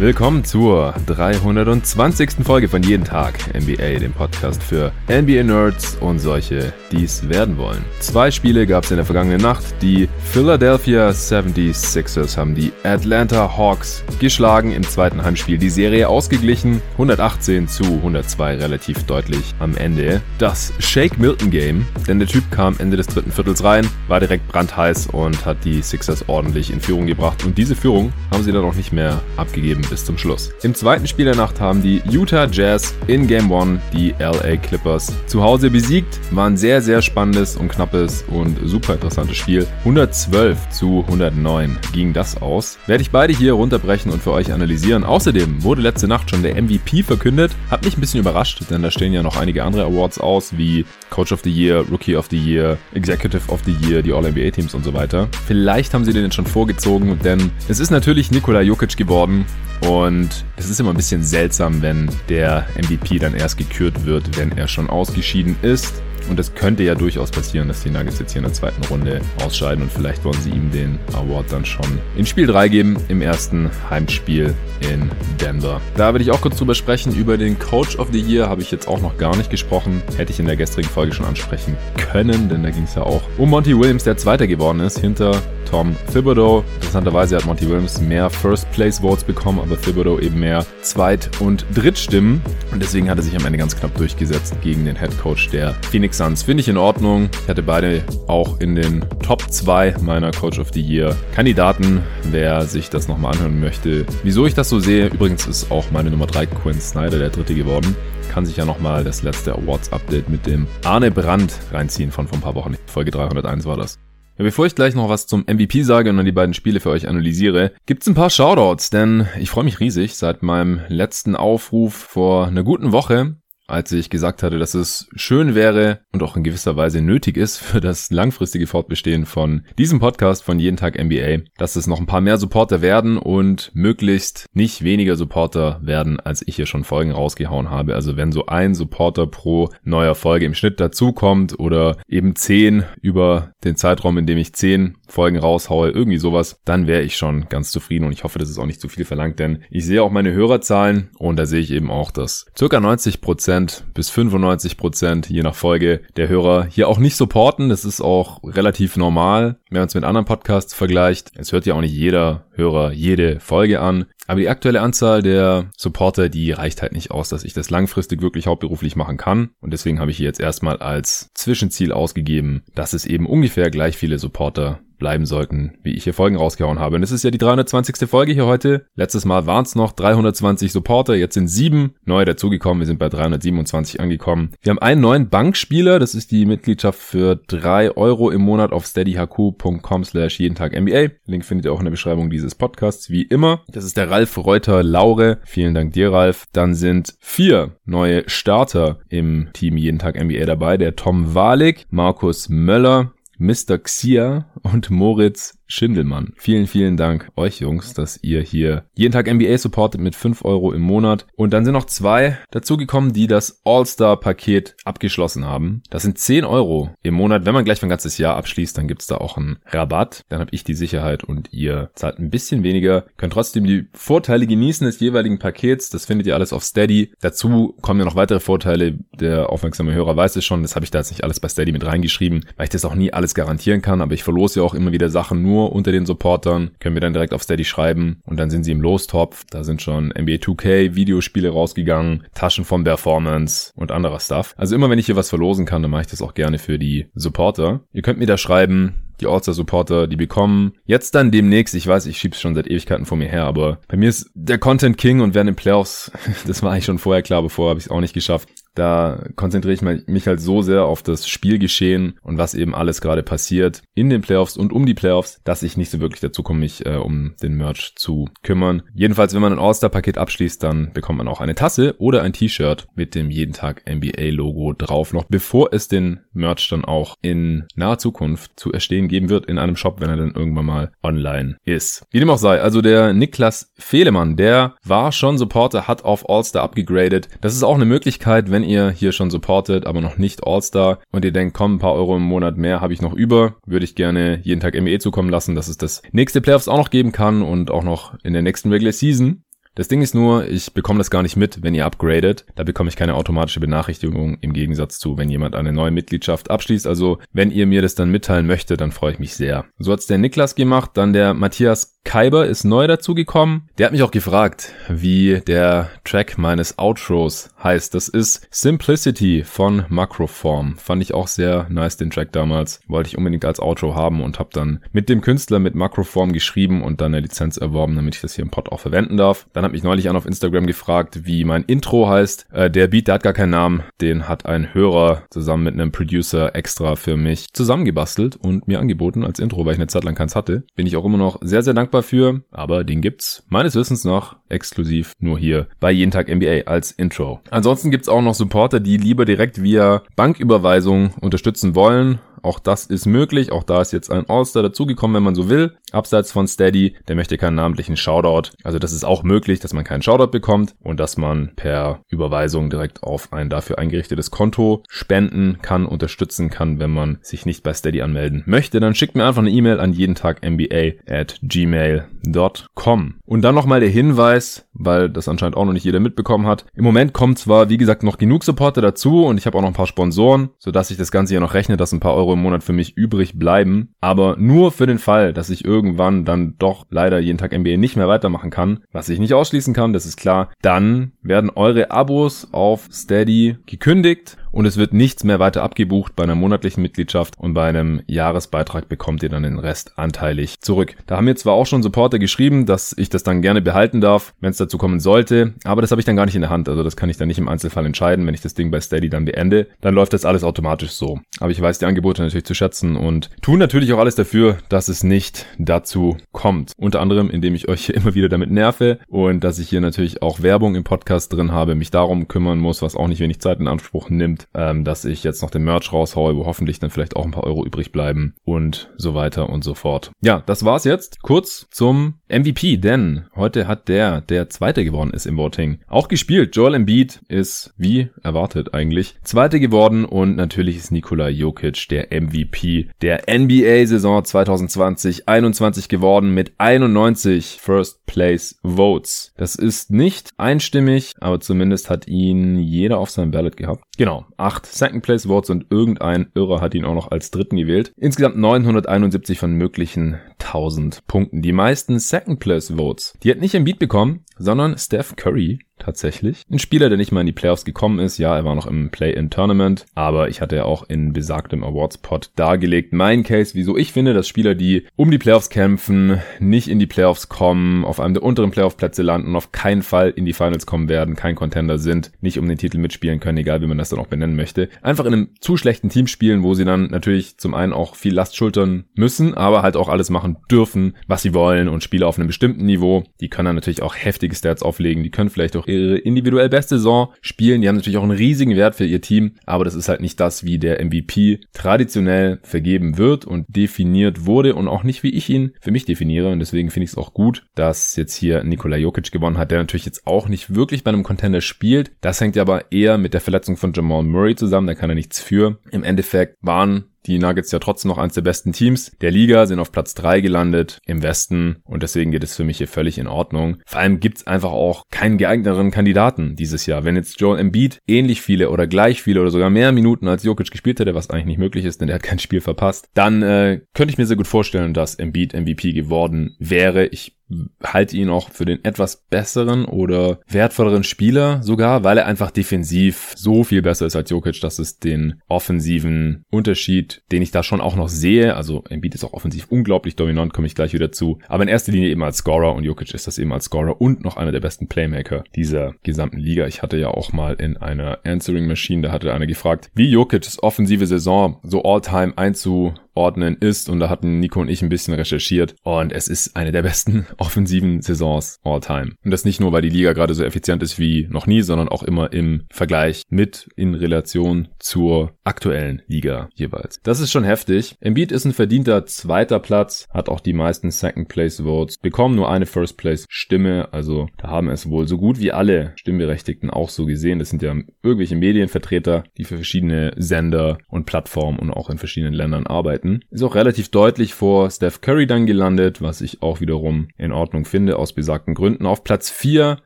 Willkommen zur 320. Folge von Jeden Tag NBA, dem Podcast für NBA-Nerds und solche, die es werden wollen. Zwei Spiele gab es in der vergangenen Nacht. Die Philadelphia 76ers haben die Atlanta Hawks geschlagen im zweiten Heimspiel. Die Serie ausgeglichen, 118 zu 102 relativ deutlich am Ende. Das Shake Milton Game, denn der Typ kam Ende des dritten Viertels rein, war direkt brandheiß und hat die Sixers ordentlich in Führung gebracht. Und diese Führung haben sie dann auch nicht mehr abgegeben bis zum Schluss. Im zweiten Spiel der Nacht haben die Utah Jazz in Game 1 die LA Clippers zu Hause besiegt. War ein sehr, sehr spannendes und knappes und super interessantes Spiel. 112 zu 109 ging das aus. Werde ich beide hier runterbrechen und für euch analysieren. Außerdem wurde letzte Nacht schon der MVP verkündet. Hat mich ein bisschen überrascht, denn da stehen ja noch einige andere Awards aus, wie Coach of the Year, Rookie of the Year, Executive of the Year, die All-NBA-Teams und so weiter. Vielleicht haben sie den schon vorgezogen, denn es ist natürlich Nikola Jokic geworden. Und es ist immer ein bisschen seltsam, wenn der MVP dann erst gekürt wird, wenn er schon ausgeschieden ist. Und es könnte ja durchaus passieren, dass die Nuggets jetzt hier in der zweiten Runde ausscheiden und vielleicht wollen sie ihm den Award dann schon in Spiel 3 geben, im ersten Heimspiel in Denver. Da werde ich auch kurz drüber sprechen. Über den Coach of the Year habe ich jetzt auch noch gar nicht gesprochen. Hätte ich in der gestrigen Folge schon ansprechen können, denn da ging es ja auch um Monty Williams, der Zweiter geworden ist, hinter Tom Thibodeau. Interessanterweise hat Monty Williams mehr First Place Votes bekommen, aber Thibodeau eben mehr Zweit- und Drittstimmen. Und deswegen hat er sich am Ende ganz knapp durchgesetzt gegen den Head Coach der Phoenix Suns. Finde ich in Ordnung. Ich hatte beide auch in den Top 2 meiner Coach of the Year Kandidaten. Wer sich das nochmal anhören möchte, wieso ich das so sehe. Übrigens ist auch meine Nummer 3 Quinn Snyder der Dritte geworden kann sich ja nochmal das letzte Awards-Update mit dem Arne Brandt reinziehen von vor ein paar Wochen. Folge 301 war das. Ja, bevor ich gleich noch was zum MVP sage und dann die beiden Spiele für euch analysiere, gibt's ein paar Shoutouts, denn ich freue mich riesig. Seit meinem letzten Aufruf vor einer guten Woche als ich gesagt hatte, dass es schön wäre und auch in gewisser Weise nötig ist für das langfristige Fortbestehen von diesem Podcast von Jeden Tag NBA, dass es noch ein paar mehr Supporter werden und möglichst nicht weniger Supporter werden, als ich hier schon Folgen rausgehauen habe. Also wenn so ein Supporter pro neuer Folge im Schnitt dazukommt oder eben zehn über den Zeitraum, in dem ich zehn Folgen raushaue, irgendwie sowas, dann wäre ich schon ganz zufrieden und ich hoffe, das ist auch nicht zu viel verlangt, denn ich sehe auch meine Hörerzahlen und da sehe ich eben auch, dass circa 90 Prozent bis 95 Prozent, je nach Folge, der Hörer hier auch nicht supporten. Das ist auch relativ normal, wenn man es mit anderen Podcasts vergleicht. Es hört ja auch nicht jeder Hörer jede Folge an. Aber die aktuelle Anzahl der Supporter, die reicht halt nicht aus, dass ich das langfristig wirklich hauptberuflich machen kann. Und deswegen habe ich hier jetzt erstmal als Zwischenziel ausgegeben, dass es eben ungefähr gleich viele Supporter bleiben sollten, wie ich hier Folgen rausgehauen habe. Und es ist ja die 320. Folge hier heute. Letztes Mal waren es noch 320 Supporter, jetzt sind sieben neue dazugekommen. Wir sind bei 327 angekommen. Wir haben einen neuen Bankspieler, das ist die Mitgliedschaft für drei Euro im Monat auf steadyhq.com slash jeden Tag NBA. Link findet ihr auch in der Beschreibung dieses Podcasts, wie immer. Das ist der Ralf Reuter Laure. Vielen Dank dir, Ralf. Dann sind vier neue Starter im Team Jeden Tag NBA dabei. Der Tom Walik, Markus Möller, Mr. Xia und Moritz Schindelmann. Vielen, vielen Dank euch Jungs, dass ihr hier jeden Tag NBA supportet mit 5 Euro im Monat. Und dann sind noch zwei dazugekommen, die das All-Star-Paket abgeschlossen haben. Das sind 10 Euro im Monat. Wenn man gleich ein ganzes Jahr abschließt, dann gibt's da auch einen Rabatt. Dann habt ich die Sicherheit und ihr zahlt ein bisschen weniger. Könnt trotzdem die Vorteile genießen des jeweiligen Pakets. Das findet ihr alles auf Steady. Dazu kommen ja noch weitere Vorteile. Der aufmerksame Hörer weiß es schon. Das habe ich da jetzt nicht alles bei Steady mit reingeschrieben, weil ich das auch nie alles garantieren kann. Aber ich verlose ja auch immer wieder Sachen nur nur unter den Supportern, können wir dann direkt auf Steady schreiben und dann sind sie im Lostopf. Da sind schon NBA 2K Videospiele rausgegangen, Taschen von Performance und anderer Stuff. Also immer wenn ich hier was verlosen kann, dann mache ich das auch gerne für die Supporter. Ihr könnt mir da schreiben, die All-Star-Supporter, die bekommen jetzt dann demnächst, ich weiß, ich schieb's schon seit Ewigkeiten vor mir her, aber bei mir ist der Content King und während den Playoffs, das war eigentlich schon vorher klar, bevor habe ich es auch nicht geschafft, Da konzentriere ich mich halt so sehr auf das Spielgeschehen und was eben alles gerade passiert in den Playoffs und um die Playoffs, dass ich nicht so wirklich dazu komme, mich äh, um den Merch zu kümmern. Jedenfalls, wenn man ein All-Star-Paket abschließt, dann bekommt man auch eine Tasse oder ein T-Shirt mit dem jeden Tag NBA-Logo drauf, noch bevor es den Merch dann auch in naher Zukunft zu erstehen geben wird in einem Shop, wenn er dann irgendwann mal online ist. Wie dem auch sei, also der Niklas Fehlemann, der war schon Supporter, hat auf All-Star abgegradet. Das ist auch eine Möglichkeit, wenn ihr hier schon supportet, aber noch nicht All-Star und ihr denkt, komm, ein paar Euro im Monat mehr habe ich noch über, würde ich gerne jeden Tag NBA zukommen lassen, dass es das nächste Playoffs auch noch geben kann und auch noch in der nächsten Regular Season. Das Ding ist nur, ich bekomme das gar nicht mit, wenn ihr upgradet. Da bekomme ich keine automatische Benachrichtigung im Gegensatz zu, wenn jemand eine neue Mitgliedschaft abschließt. Also, wenn ihr mir das dann mitteilen möchtet, dann freue ich mich sehr. So hat's der Niklas gemacht, dann der Matthias Kaiber ist neu dazugekommen. Der hat mich auch gefragt, wie der Track meines Outros heißt. Das ist Simplicity von Macroform. Fand ich auch sehr nice, den Track damals. Wollte ich unbedingt als Outro haben und habe dann mit dem Künstler mit Macroform geschrieben und dann eine Lizenz erworben, damit ich das hier im Pod auch verwenden darf. Dann hat mich neulich an auf Instagram gefragt, wie mein Intro heißt. Äh, der Beat, der hat gar keinen Namen. Den hat ein Hörer zusammen mit einem Producer extra für mich zusammengebastelt und mir angeboten als Intro, weil ich eine Zeit lang keins hatte. Bin ich auch immer noch sehr, sehr dankbar für, aber den gibt's meines Wissens nach exklusiv nur hier bei Jeden Tag NBA als Intro. Ansonsten gibt's auch noch Supporter, die lieber direkt via Banküberweisung unterstützen wollen auch das ist möglich. Auch da ist jetzt ein All-Star dazugekommen, wenn man so will. Abseits von Steady, der möchte keinen namentlichen Shoutout. Also das ist auch möglich, dass man keinen Shoutout bekommt und dass man per Überweisung direkt auf ein dafür eingerichtetes Konto spenden kann, unterstützen kann, wenn man sich nicht bei Steady anmelden möchte. Dann schickt mir einfach eine E-Mail an jeden Tag NBA at gmail.com. Und dann nochmal der Hinweis, weil das anscheinend auch noch nicht jeder mitbekommen hat. Im Moment kommt zwar, wie gesagt, noch genug Supporter dazu und ich habe auch noch ein paar Sponsoren, sodass ich das Ganze hier noch rechne, dass ein paar Euro im Monat für mich übrig bleiben. Aber nur für den Fall, dass ich irgendwann dann doch leider jeden Tag NBA nicht mehr weitermachen kann, was ich nicht ausschließen kann, das ist klar, dann werden eure Abos auf Steady gekündigt und es wird nichts mehr weiter abgebucht bei einer monatlichen Mitgliedschaft und bei einem Jahresbeitrag bekommt ihr dann den Rest anteilig zurück. Da haben mir zwar auch schon Supporter geschrieben, dass ich das dann gerne behalten darf, wenn es dazu kommen sollte, aber das habe ich dann gar nicht in der Hand, also das kann ich dann nicht im Einzelfall entscheiden, wenn ich das Ding bei Steady dann beende, dann läuft das alles automatisch so. Aber ich weiß die Angebote natürlich zu schätzen und tun natürlich auch alles dafür, dass es nicht dazu kommt. Unter anderem, indem ich euch hier immer wieder damit nerve und dass ich hier natürlich auch Werbung im Podcast drin habe, mich darum kümmern muss, was auch nicht wenig Zeit in Anspruch nimmt ähm, dass ich jetzt noch den Merch raushaue, wo hoffentlich dann vielleicht auch ein paar Euro übrig bleiben und so weiter und so fort. Ja, das war's jetzt. Kurz zum MVP, denn heute hat der, der Zweite geworden ist im Voting, auch gespielt. Joel Embiid ist, wie erwartet eigentlich, Zweite geworden und natürlich ist Nikola Jokic der MVP der NBA-Saison 2020-21 geworden mit 91 First Place Votes. Das ist nicht einstimmig, aber zumindest hat ihn jeder auf seinem Ballot gehabt. Genau, acht Second Place Votes und irgendein Irrer hat ihn auch noch als Dritten gewählt. Insgesamt 971 von möglichen 1000 Punkten. Die meisten Second Place Votes. Die hat nicht im Beat bekommen, sondern Steph Curry tatsächlich. Ein Spieler, der nicht mal in die Playoffs gekommen ist. Ja, er war noch im Play-in-Tournament, aber ich hatte ja auch in besagtem Awards-Pod dargelegt mein Case, wieso ich finde, dass Spieler, die um die Playoffs kämpfen, nicht in die Playoffs kommen, auf einem der unteren Playoff-Plätze landen und auf keinen Fall in die Finals kommen werden, kein Contender sind, nicht um den Titel mitspielen können, egal wie man das dann auch benennen möchte. Einfach in einem zu schlechten Team spielen, wo sie dann natürlich zum einen auch viel Last schultern müssen, aber halt auch alles machen dürfen, was sie wollen und Spieler auf einem bestimmten Niveau, die können dann natürlich auch heftige Stats auflegen, die können vielleicht auch ihre individuell beste Saison spielen. Die haben natürlich auch einen riesigen Wert für ihr Team, aber das ist halt nicht das, wie der MVP traditionell vergeben wird und definiert wurde und auch nicht, wie ich ihn für mich definiere. Und deswegen finde ich es auch gut, dass jetzt hier Nikola Jokic gewonnen hat, der natürlich jetzt auch nicht wirklich bei einem Contender spielt. Das hängt ja aber eher mit der Verletzung von Jamal Murray zusammen, da kann er nichts für. Im Endeffekt waren die Nuggets ja trotzdem noch eins der besten Teams der Liga, sind auf Platz drei gelandet im Westen und deswegen geht es für mich hier völlig in Ordnung. Vor allem gibt's einfach auch keinen geeigneteren Kandidaten dieses Jahr. Wenn jetzt Joel Embiid ähnlich viele oder gleich viele oder sogar mehr Minuten als Jokic gespielt hätte, was eigentlich nicht möglich ist, denn er hat kein Spiel verpasst, dann äh, könnte ich mir sehr gut vorstellen, dass Embiid MVP geworden wäre. Ich halte ihn auch für den etwas besseren oder wertvolleren Spieler sogar, weil er einfach defensiv so viel besser ist als Jokic, dass es den offensiven Unterschied, den ich da schon auch noch sehe, also Embiid ist auch offensiv unglaublich dominant, komme ich gleich wieder zu, aber in erster Linie eben als Scorer und Jokic ist das eben als Scorer und noch einer der besten Playmaker dieser gesamten Liga. Ich hatte ja auch mal in einer Answering Machine, da hatte einer gefragt, wie Jokic's offensive Saison so all-time einzu einordnen ist. Und da hatten Nico und ich ein bisschen recherchiert. Und es ist eine der besten offensiven Saisons all time. Und das nicht nur, weil die Liga gerade so effizient ist wie noch nie, sondern auch immer im Vergleich mit in Relation zur aktuellen Liga jeweils. Das ist schon heftig. Embiid ist ein verdienter zweiter Platz, hat auch die meisten Second Place Votes bekommen, nur eine First Place Stimme. Also da haben es wohl so gut wie alle Stimmberechtigten auch so gesehen. Das sind ja irgendwelche Medienvertreter, die für verschiedene Sender und Plattformen und auch in verschiedenen Ländern arbeiten. Punkten. Ist auch relativ deutlich vor Steph Curry dann gelandet, was ich auch wiederum in Ordnung finde, aus besagten Gründen. Auf Platz 4,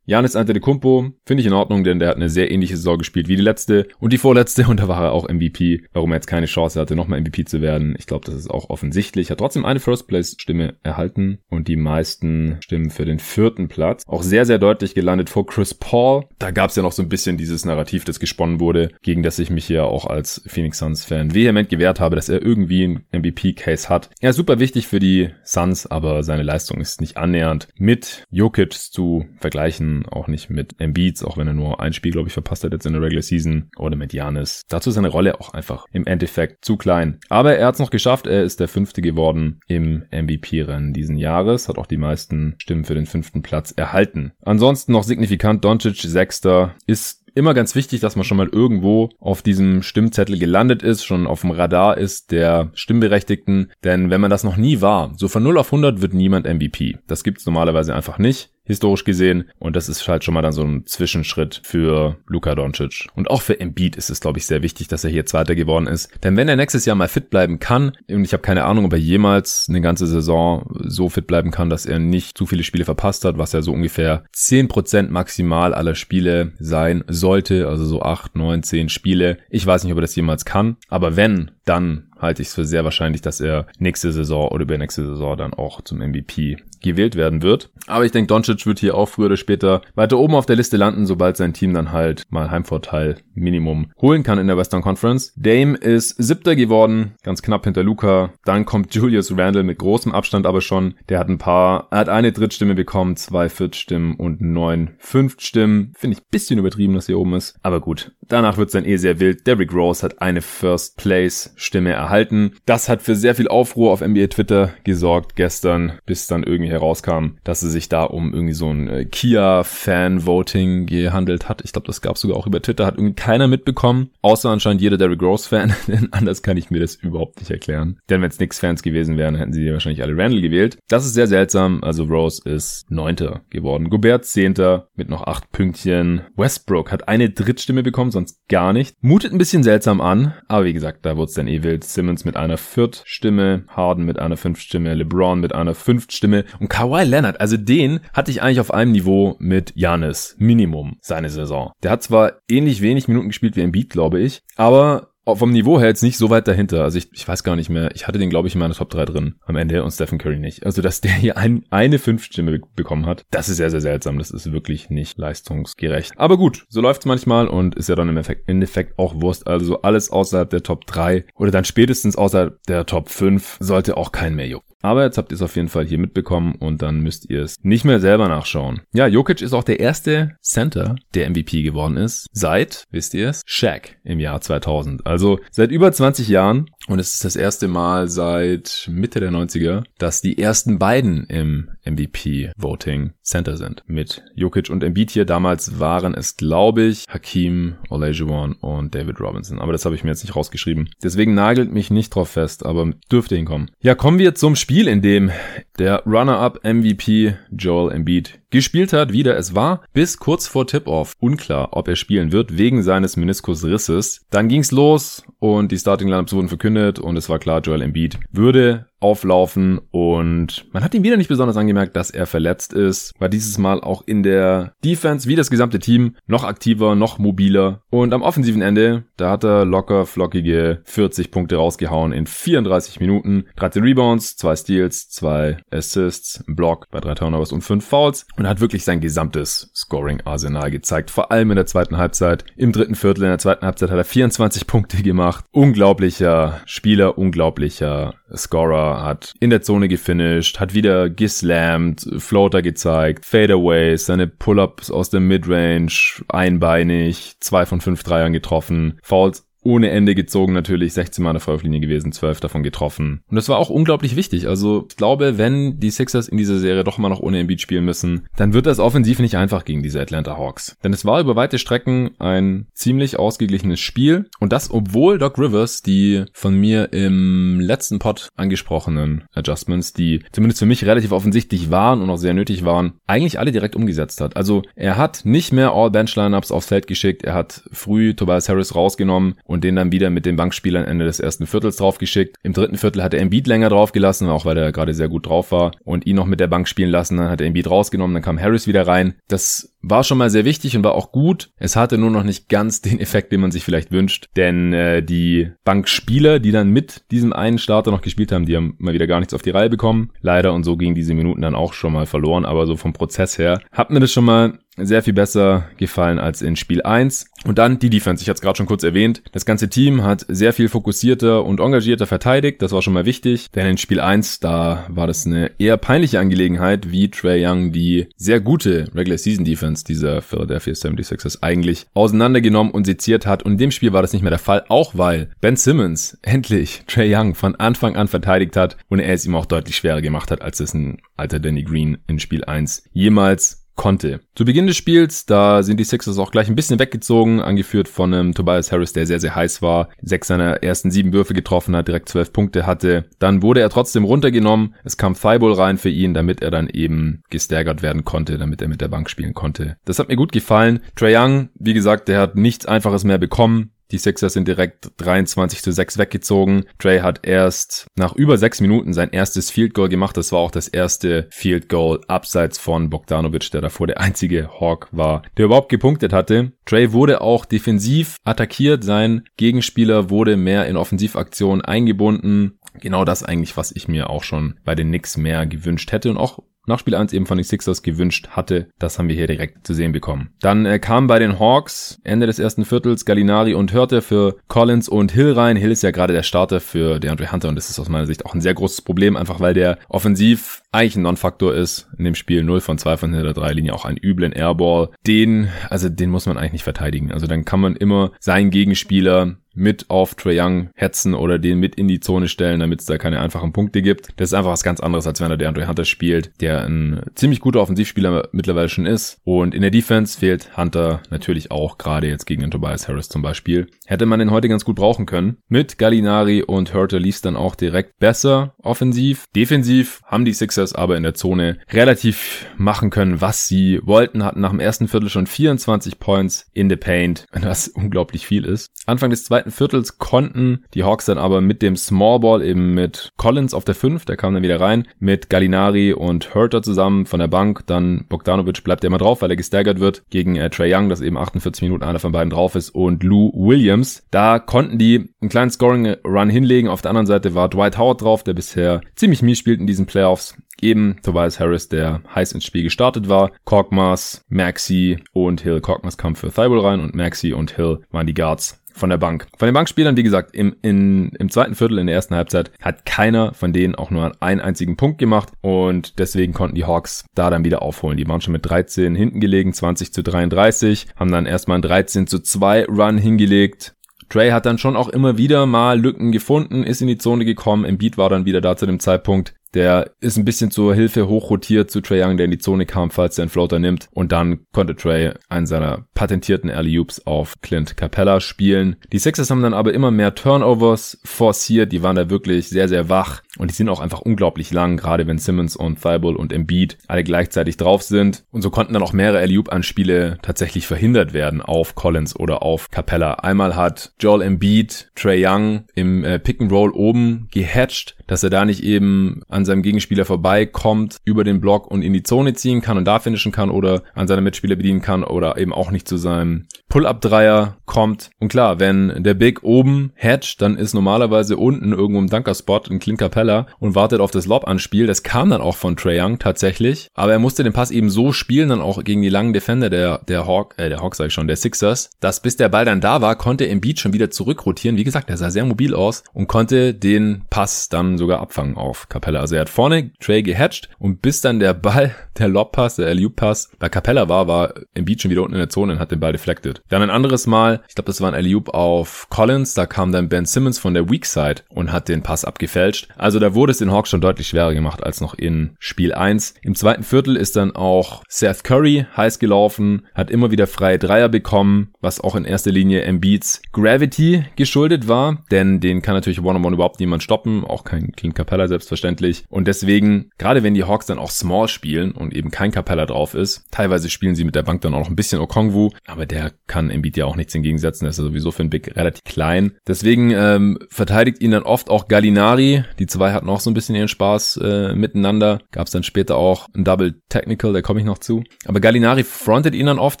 Janis Antetokounmpo, finde ich in Ordnung, denn der hat eine sehr ähnliche Saison gespielt wie die letzte und die vorletzte und da war er auch MVP. Warum er jetzt keine Chance hatte, nochmal MVP zu werden, ich glaube, das ist auch offensichtlich. Hat trotzdem eine First-Place-Stimme erhalten und die meisten Stimmen für den vierten Platz. Auch sehr, sehr deutlich gelandet vor Chris Paul. Da gab es ja noch so ein bisschen dieses Narrativ, das gesponnen wurde, gegen das ich mich hier auch als Phoenix Suns-Fan vehement gewehrt habe, dass er irgendwie ein MVP-Case hat. Er ist super wichtig für die Suns, aber seine Leistung ist nicht annähernd mit Jokic zu vergleichen, auch nicht mit Embiid, auch wenn er nur ein Spiel, glaube ich, verpasst hat jetzt in der Regular Season oder mit Janis. Dazu ist seine Rolle auch einfach im Endeffekt zu klein. Aber er hat es noch geschafft, er ist der fünfte geworden im MVP-Rennen diesen Jahres, hat auch die meisten Stimmen für den fünften Platz erhalten. Ansonsten noch signifikant Doncic, sechster, ist immer ganz wichtig, dass man schon mal irgendwo auf diesem Stimmzettel gelandet ist, schon auf dem Radar ist der Stimmberechtigten. Denn wenn man das noch nie war, so von 0 auf 100 wird niemand MVP. Das gibt's normalerweise einfach nicht historisch gesehen. Und das ist halt schon mal dann so ein Zwischenschritt für Luka Doncic. Und auch für Embiid ist es, glaube ich, sehr wichtig, dass er hier Zweiter geworden ist. Denn wenn er nächstes Jahr mal fit bleiben kann, und ich habe keine Ahnung, ob er jemals eine ganze Saison so fit bleiben kann, dass er nicht zu viele Spiele verpasst hat, was ja so ungefähr 10% maximal aller Spiele sein sollte, also so 8, 9, 10 Spiele. Ich weiß nicht, ob er das jemals kann, aber wenn, dann halte ich es für sehr wahrscheinlich, dass er nächste Saison oder übernächste Saison dann auch zum MVP gewählt werden wird. Aber ich denke, Doncic wird hier auch früher oder später weiter oben auf der Liste landen, sobald sein Team dann halt mal Heimvorteil Minimum holen kann in der Western Conference. Dame ist siebter geworden, ganz knapp hinter Luca. Dann kommt Julius Randle mit großem Abstand aber schon. Der hat ein paar, er hat eine Drittstimme bekommen, zwei Viertstimmen und neun Fünftstimmen. Finde ich bisschen übertrieben, dass hier oben ist. Aber gut, danach wird es dann eh sehr wild. Derrick Rose hat eine First Place Stimme erhalten. Das hat für sehr viel Aufruhr auf NBA Twitter gesorgt gestern, bis dann irgendwie herauskam, dass es sich da um irgendwie so ein äh, Kia-Fan-Voting gehandelt hat. Ich glaube, das gab es sogar auch über Twitter, hat irgendwie keiner mitbekommen, außer anscheinend jeder Derrick Rose-Fan, denn anders kann ich mir das überhaupt nicht erklären. Denn wenn es Knicks-Fans gewesen wären, hätten sie wahrscheinlich alle Randall gewählt. Das ist sehr seltsam, also Rose ist Neunter geworden. Gobert Zehnter mit noch acht Pünktchen. Westbrook hat eine Drittstimme bekommen, sonst gar nicht. Mutet ein bisschen seltsam an, aber wie gesagt, da wurde es dann eh wild. Simmons mit einer Viertstimme, Harden mit einer Fünftstimme, LeBron mit einer Fünftstimme und Kawhi Leonard, also den hatte ich eigentlich auf einem Niveau mit Janis, Minimum, seine Saison. Der hat zwar ähnlich wenig Minuten gespielt wie Embiid, glaube ich, aber vom Niveau her jetzt nicht so weit dahinter. Also ich, ich weiß gar nicht mehr. Ich hatte den, glaube ich, in meiner Top 3 drin am Ende und Stephen Curry nicht. Also, dass der hier ein, eine Fünfstimme bekommen hat, das ist sehr, sehr seltsam. Das ist wirklich nicht leistungsgerecht. Aber gut, so läuft's manchmal und ist ja dann im Effekt, im Effekt auch Wurst. Also alles außerhalb der Top 3 oder dann spätestens außerhalb der Top 5 sollte auch kein mehr jucken. Aber jetzt habt ihr es auf jeden Fall hier mitbekommen und dann müsst ihr es nicht mehr selber nachschauen. Ja, Jokic ist auch der erste Center, der MVP geworden ist, seit, wisst ihr es, Shaq im Jahr 2000. Also seit über 20 Jahren und es ist das erste Mal seit Mitte der 90er, dass die ersten beiden im MVP-Voting Center sind. Mit Jokic und Embiid hier. Damals waren es, glaube ich, Hakim, Olajuwon und David Robinson. Aber das habe ich mir jetzt nicht rausgeschrieben. Deswegen nagelt mich nicht drauf fest, aber dürfte hinkommen. Ja, kommen wir zum Spiel, in dem der Runner-up MVP Joel Embiid gespielt hat, wieder es war, bis kurz vor Tip-Off unklar, ob er spielen wird, wegen seines Meniskusrisses. Dann ging's los und die Starting Lineups wurden verkündet und es war klar, Joel Embiid würde auflaufen und man hat ihm wieder nicht besonders angemerkt, dass er verletzt ist. War dieses Mal auch in der Defense wie das gesamte Team noch aktiver, noch mobiler und am offensiven Ende, da hat er locker flockige 40 Punkte rausgehauen in 34 Minuten, 13 Rebounds, 2 Steals, 2 Assists, Block bei 3 Turnovers und 5 Fouls und hat wirklich sein gesamtes Scoring-Arsenal gezeigt, vor allem in der zweiten Halbzeit. Im dritten Viertel in der zweiten Halbzeit hat er 24 Punkte gemacht. Unglaublicher Spieler, unglaublicher Scorer, hat in der Zone gefinisht, hat wieder geslammt, Floater gezeigt, Fadeaways, seine Pull-ups aus der Midrange, einbeinig, zwei von fünf Dreiern getroffen, Fouls ohne Ende gezogen natürlich, 16 Mal an der Freiwurflinie gewesen, 12 davon getroffen. Und das war auch unglaublich wichtig. Also ich glaube, wenn die Sixers in dieser Serie doch mal noch ohne Embiid spielen müssen, dann wird das offensiv nicht einfach gegen diese Atlanta Hawks. Denn es war über weite Strecken ein ziemlich ausgeglichenes Spiel und das, obwohl Doc Rivers die von mir im letzten Pod angesprochenen Adjustments, die zumindest für mich relativ offensichtlich waren und auch sehr nötig waren, eigentlich alle direkt umgesetzt hat. Also er hat nicht mehr All-Bench-Lineups aufs Feld geschickt, er hat früh Tobias Harris rausgenommen und den dann wieder mit den Bankspielern Ende des ersten Viertels draufgeschickt. Im dritten Viertel hat er Embiid länger draufgelassen, auch weil er gerade sehr gut drauf war und ihn noch mit der Bank spielen lassen. Dann hat er Embiid rausgenommen, dann kam Harris wieder rein. Das war schon mal sehr wichtig und war auch gut. Es hatte nur noch nicht ganz den Effekt, den man sich vielleicht wünscht, denn äh, die Bankspieler, die dann mit diesem einen Starter noch gespielt haben, die haben mal wieder gar nichts auf die Reihe bekommen. Leider und so gingen diese Minuten dann auch schon mal verloren, aber so vom Prozess her hat mir das schon mal sehr viel besser gefallen als in Spiel 1. Und dann die Defense, ich hatte es gerade schon kurz erwähnt. Das ganze Team hat sehr viel fokussierter und engagierter verteidigt, das war schon mal wichtig, denn in Spiel 1, da war das eine eher peinliche Angelegenheit, wie Trey Young die sehr gute Regular Season Defense dieser Philadelphia 76ers eigentlich auseinandergenommen und seziert hat. Und in dem Spiel war das nicht mehr der Fall, auch weil Ben Simmons endlich Trey Young von Anfang an verteidigt hat und er es ihm auch deutlich schwerer gemacht hat, als es ein alter Danny Green in Spiel 1 jemals konnte. Zu Beginn des Spiels, da sind die Sixers auch gleich ein bisschen weggezogen, angeführt von einem Tobias Harris, der sehr, sehr heiß war, sechs seiner ersten sieben Würfe getroffen hat, direkt zwölf Punkte hatte. Dann wurde er trotzdem runtergenommen. Es kam Thibault rein für ihn, damit er dann eben gestärkert werden konnte, damit er mit der Bank spielen konnte. Das hat mir gut gefallen. Trae Young, wie gesagt, der hat nichts Einfaches mehr bekommen. Die Sixers sind direkt 23 zu 6 weggezogen. Trey hat erst nach über sechs Minuten sein erstes Field Goal gemacht. Das war auch das erste Field Goal abseits von Bogdanovic, der davor der einzige Hawk war, der überhaupt gepunktet hatte. Trey wurde auch defensiv attackiert. Sein Gegenspieler wurde mehr in Offensivaktionen eingebunden. Genau das eigentlich, was ich mir auch schon bei den Knicks mehr gewünscht hätte und auch nach Spiel 1 eben von den Sixers gewünscht hatte. Das haben wir hier direkt zu sehen bekommen. Dann äh, kam bei den Hawks Ende des ersten Viertels Gallinari und Hörte für Collins und Hill rein. Hill ist ja gerade der Starter für DeAndre Hunter und das ist aus meiner Sicht auch ein sehr großes Problem, einfach weil der offensiv eigentlich ein Non-Faktor ist in dem Spiel 0 von 2 von der 3 Linie auch einen üblen Airball. Den, also den muss man eigentlich nicht verteidigen. Also dann kann man immer seinen Gegenspieler mit auf Trae Young hetzen oder den mit in die Zone stellen, damit es da keine einfachen Punkte gibt. Das ist einfach was ganz anderes, als wenn er der Andre Hunter spielt, der ein ziemlich guter Offensivspieler mittlerweile schon ist. Und in der Defense fehlt Hunter natürlich auch, gerade jetzt gegen den Tobias Harris zum Beispiel. Hätte man den heute ganz gut brauchen können. Mit Gallinari und Hurter lief dann auch direkt besser offensiv. Defensiv haben die Sixers aber in der Zone relativ machen können, was sie wollten, hatten nach dem ersten Viertel schon 24 Points in the Paint, was unglaublich viel ist. Anfang des zweiten Viertels konnten die Hawks dann aber mit dem Small eben mit Collins auf der 5, der kam dann wieder rein, mit Gallinari und Hurter zusammen von der Bank, dann Bogdanovic bleibt ja immer drauf, weil er gestaggert wird gegen äh, Trey Young, das eben 48 Minuten einer von beiden drauf ist und Lou Williams. Da konnten die einen kleinen Scoring-Run hinlegen. Auf der anderen Seite war Dwight Howard drauf, der bisher ziemlich mies spielt in diesen Playoffs eben Tobias Harris, der heiß ins Spiel gestartet war. Korkmaz, Maxi und Hill. Korkmaz kam für Thibault rein und Maxi und Hill waren die Guards von der Bank. Von den Bankspielern, wie gesagt, im, in, im zweiten Viertel in der ersten Halbzeit hat keiner von denen auch nur einen einzigen Punkt gemacht und deswegen konnten die Hawks da dann wieder aufholen. Die waren schon mit 13 hinten gelegen, 20 zu 33, haben dann erstmal einen 13 zu 2 Run hingelegt. Trey hat dann schon auch immer wieder mal Lücken gefunden, ist in die Zone gekommen. Embiid war dann wieder da zu dem Zeitpunkt. Der ist ein bisschen zur Hilfe hochrotiert zu Trey Young, der in die Zone kam, falls er einen Floater nimmt. Und dann konnte Trey einen seiner patentierten Alley-Oops auf Clint Capella spielen. Die Sixers haben dann aber immer mehr Turnovers forciert. Die waren da wirklich sehr, sehr wach. Und die sind auch einfach unglaublich lang, gerade wenn Simmons und Thibault und Embiid alle gleichzeitig drauf sind. Und so konnten dann auch mehrere Alley-Oop-Anspiele tatsächlich verhindert werden auf Collins oder auf Capella. Einmal hat Joel Embiid Trey Young im äh, Pick and Roll oben gehatcht dass er da nicht eben an seinem Gegenspieler vorbeikommt, über den Block und in die Zone ziehen kann und da finishen kann oder an seine Mitspieler bedienen kann oder eben auch nicht zu seinem Pull-Up-Dreier kommt. Und klar, wenn der Big oben hatcht, dann ist normalerweise unten irgendwo im Dunkerspot ein Clint Capella und wartet auf das Lob-Anspiel. Das kam dann auch von Trae Young tatsächlich. Aber er musste den Pass eben so spielen, dann auch gegen die langen Defender der, der Hawk, äh, der Hawk sag ich schon, der Sixers, dass bis der Ball dann da war, konnte Embiid schon wieder zurückrotieren. Wie gesagt, er sah sehr mobil aus und konnte den Pass dann sogar abfangen auf Capella. Also er hat vorne Trey gehatcht und bis dann der Ball, der Lob-Pass, der Alley-Pass bei Capella war, war Embiid schon wieder unten in der Zone und hat den Ball deflected. Dann ein anderes Mal, ich glaube, das war ein alley auf Collins, da kam dann Ben Simmons von der Weak Side und hat den Pass abgefälscht. Also da wurde es den Hawks schon deutlich schwerer gemacht als noch in Spiel 1. Im zweiten Viertel ist dann auch Seth Curry heiß gelaufen, hat immer wieder freie Dreier bekommen, was auch in erster Linie Embiids Gravity geschuldet war, denn den kann natürlich One-on-One -on -one überhaupt niemand stoppen, auch kein Clint Capella selbstverständlich. Und deswegen, gerade wenn die Hawks dann auch Small spielen und eben kein Capella drauf ist, teilweise spielen sie mit der Bank dann auch noch ein bisschen Okongwu, aber der kann Embiid ja auch nichts entgegensetzen. Das ist sowieso für einen Big relativ klein. Deswegen ähm, verteidigt ihn dann oft auch Gallinari. Die zwei hatten auch so ein bisschen ihren Spaß äh, miteinander. Gab es dann später auch ein Double Technical, da komme ich noch zu. Aber Gallinari frontet ihn dann oft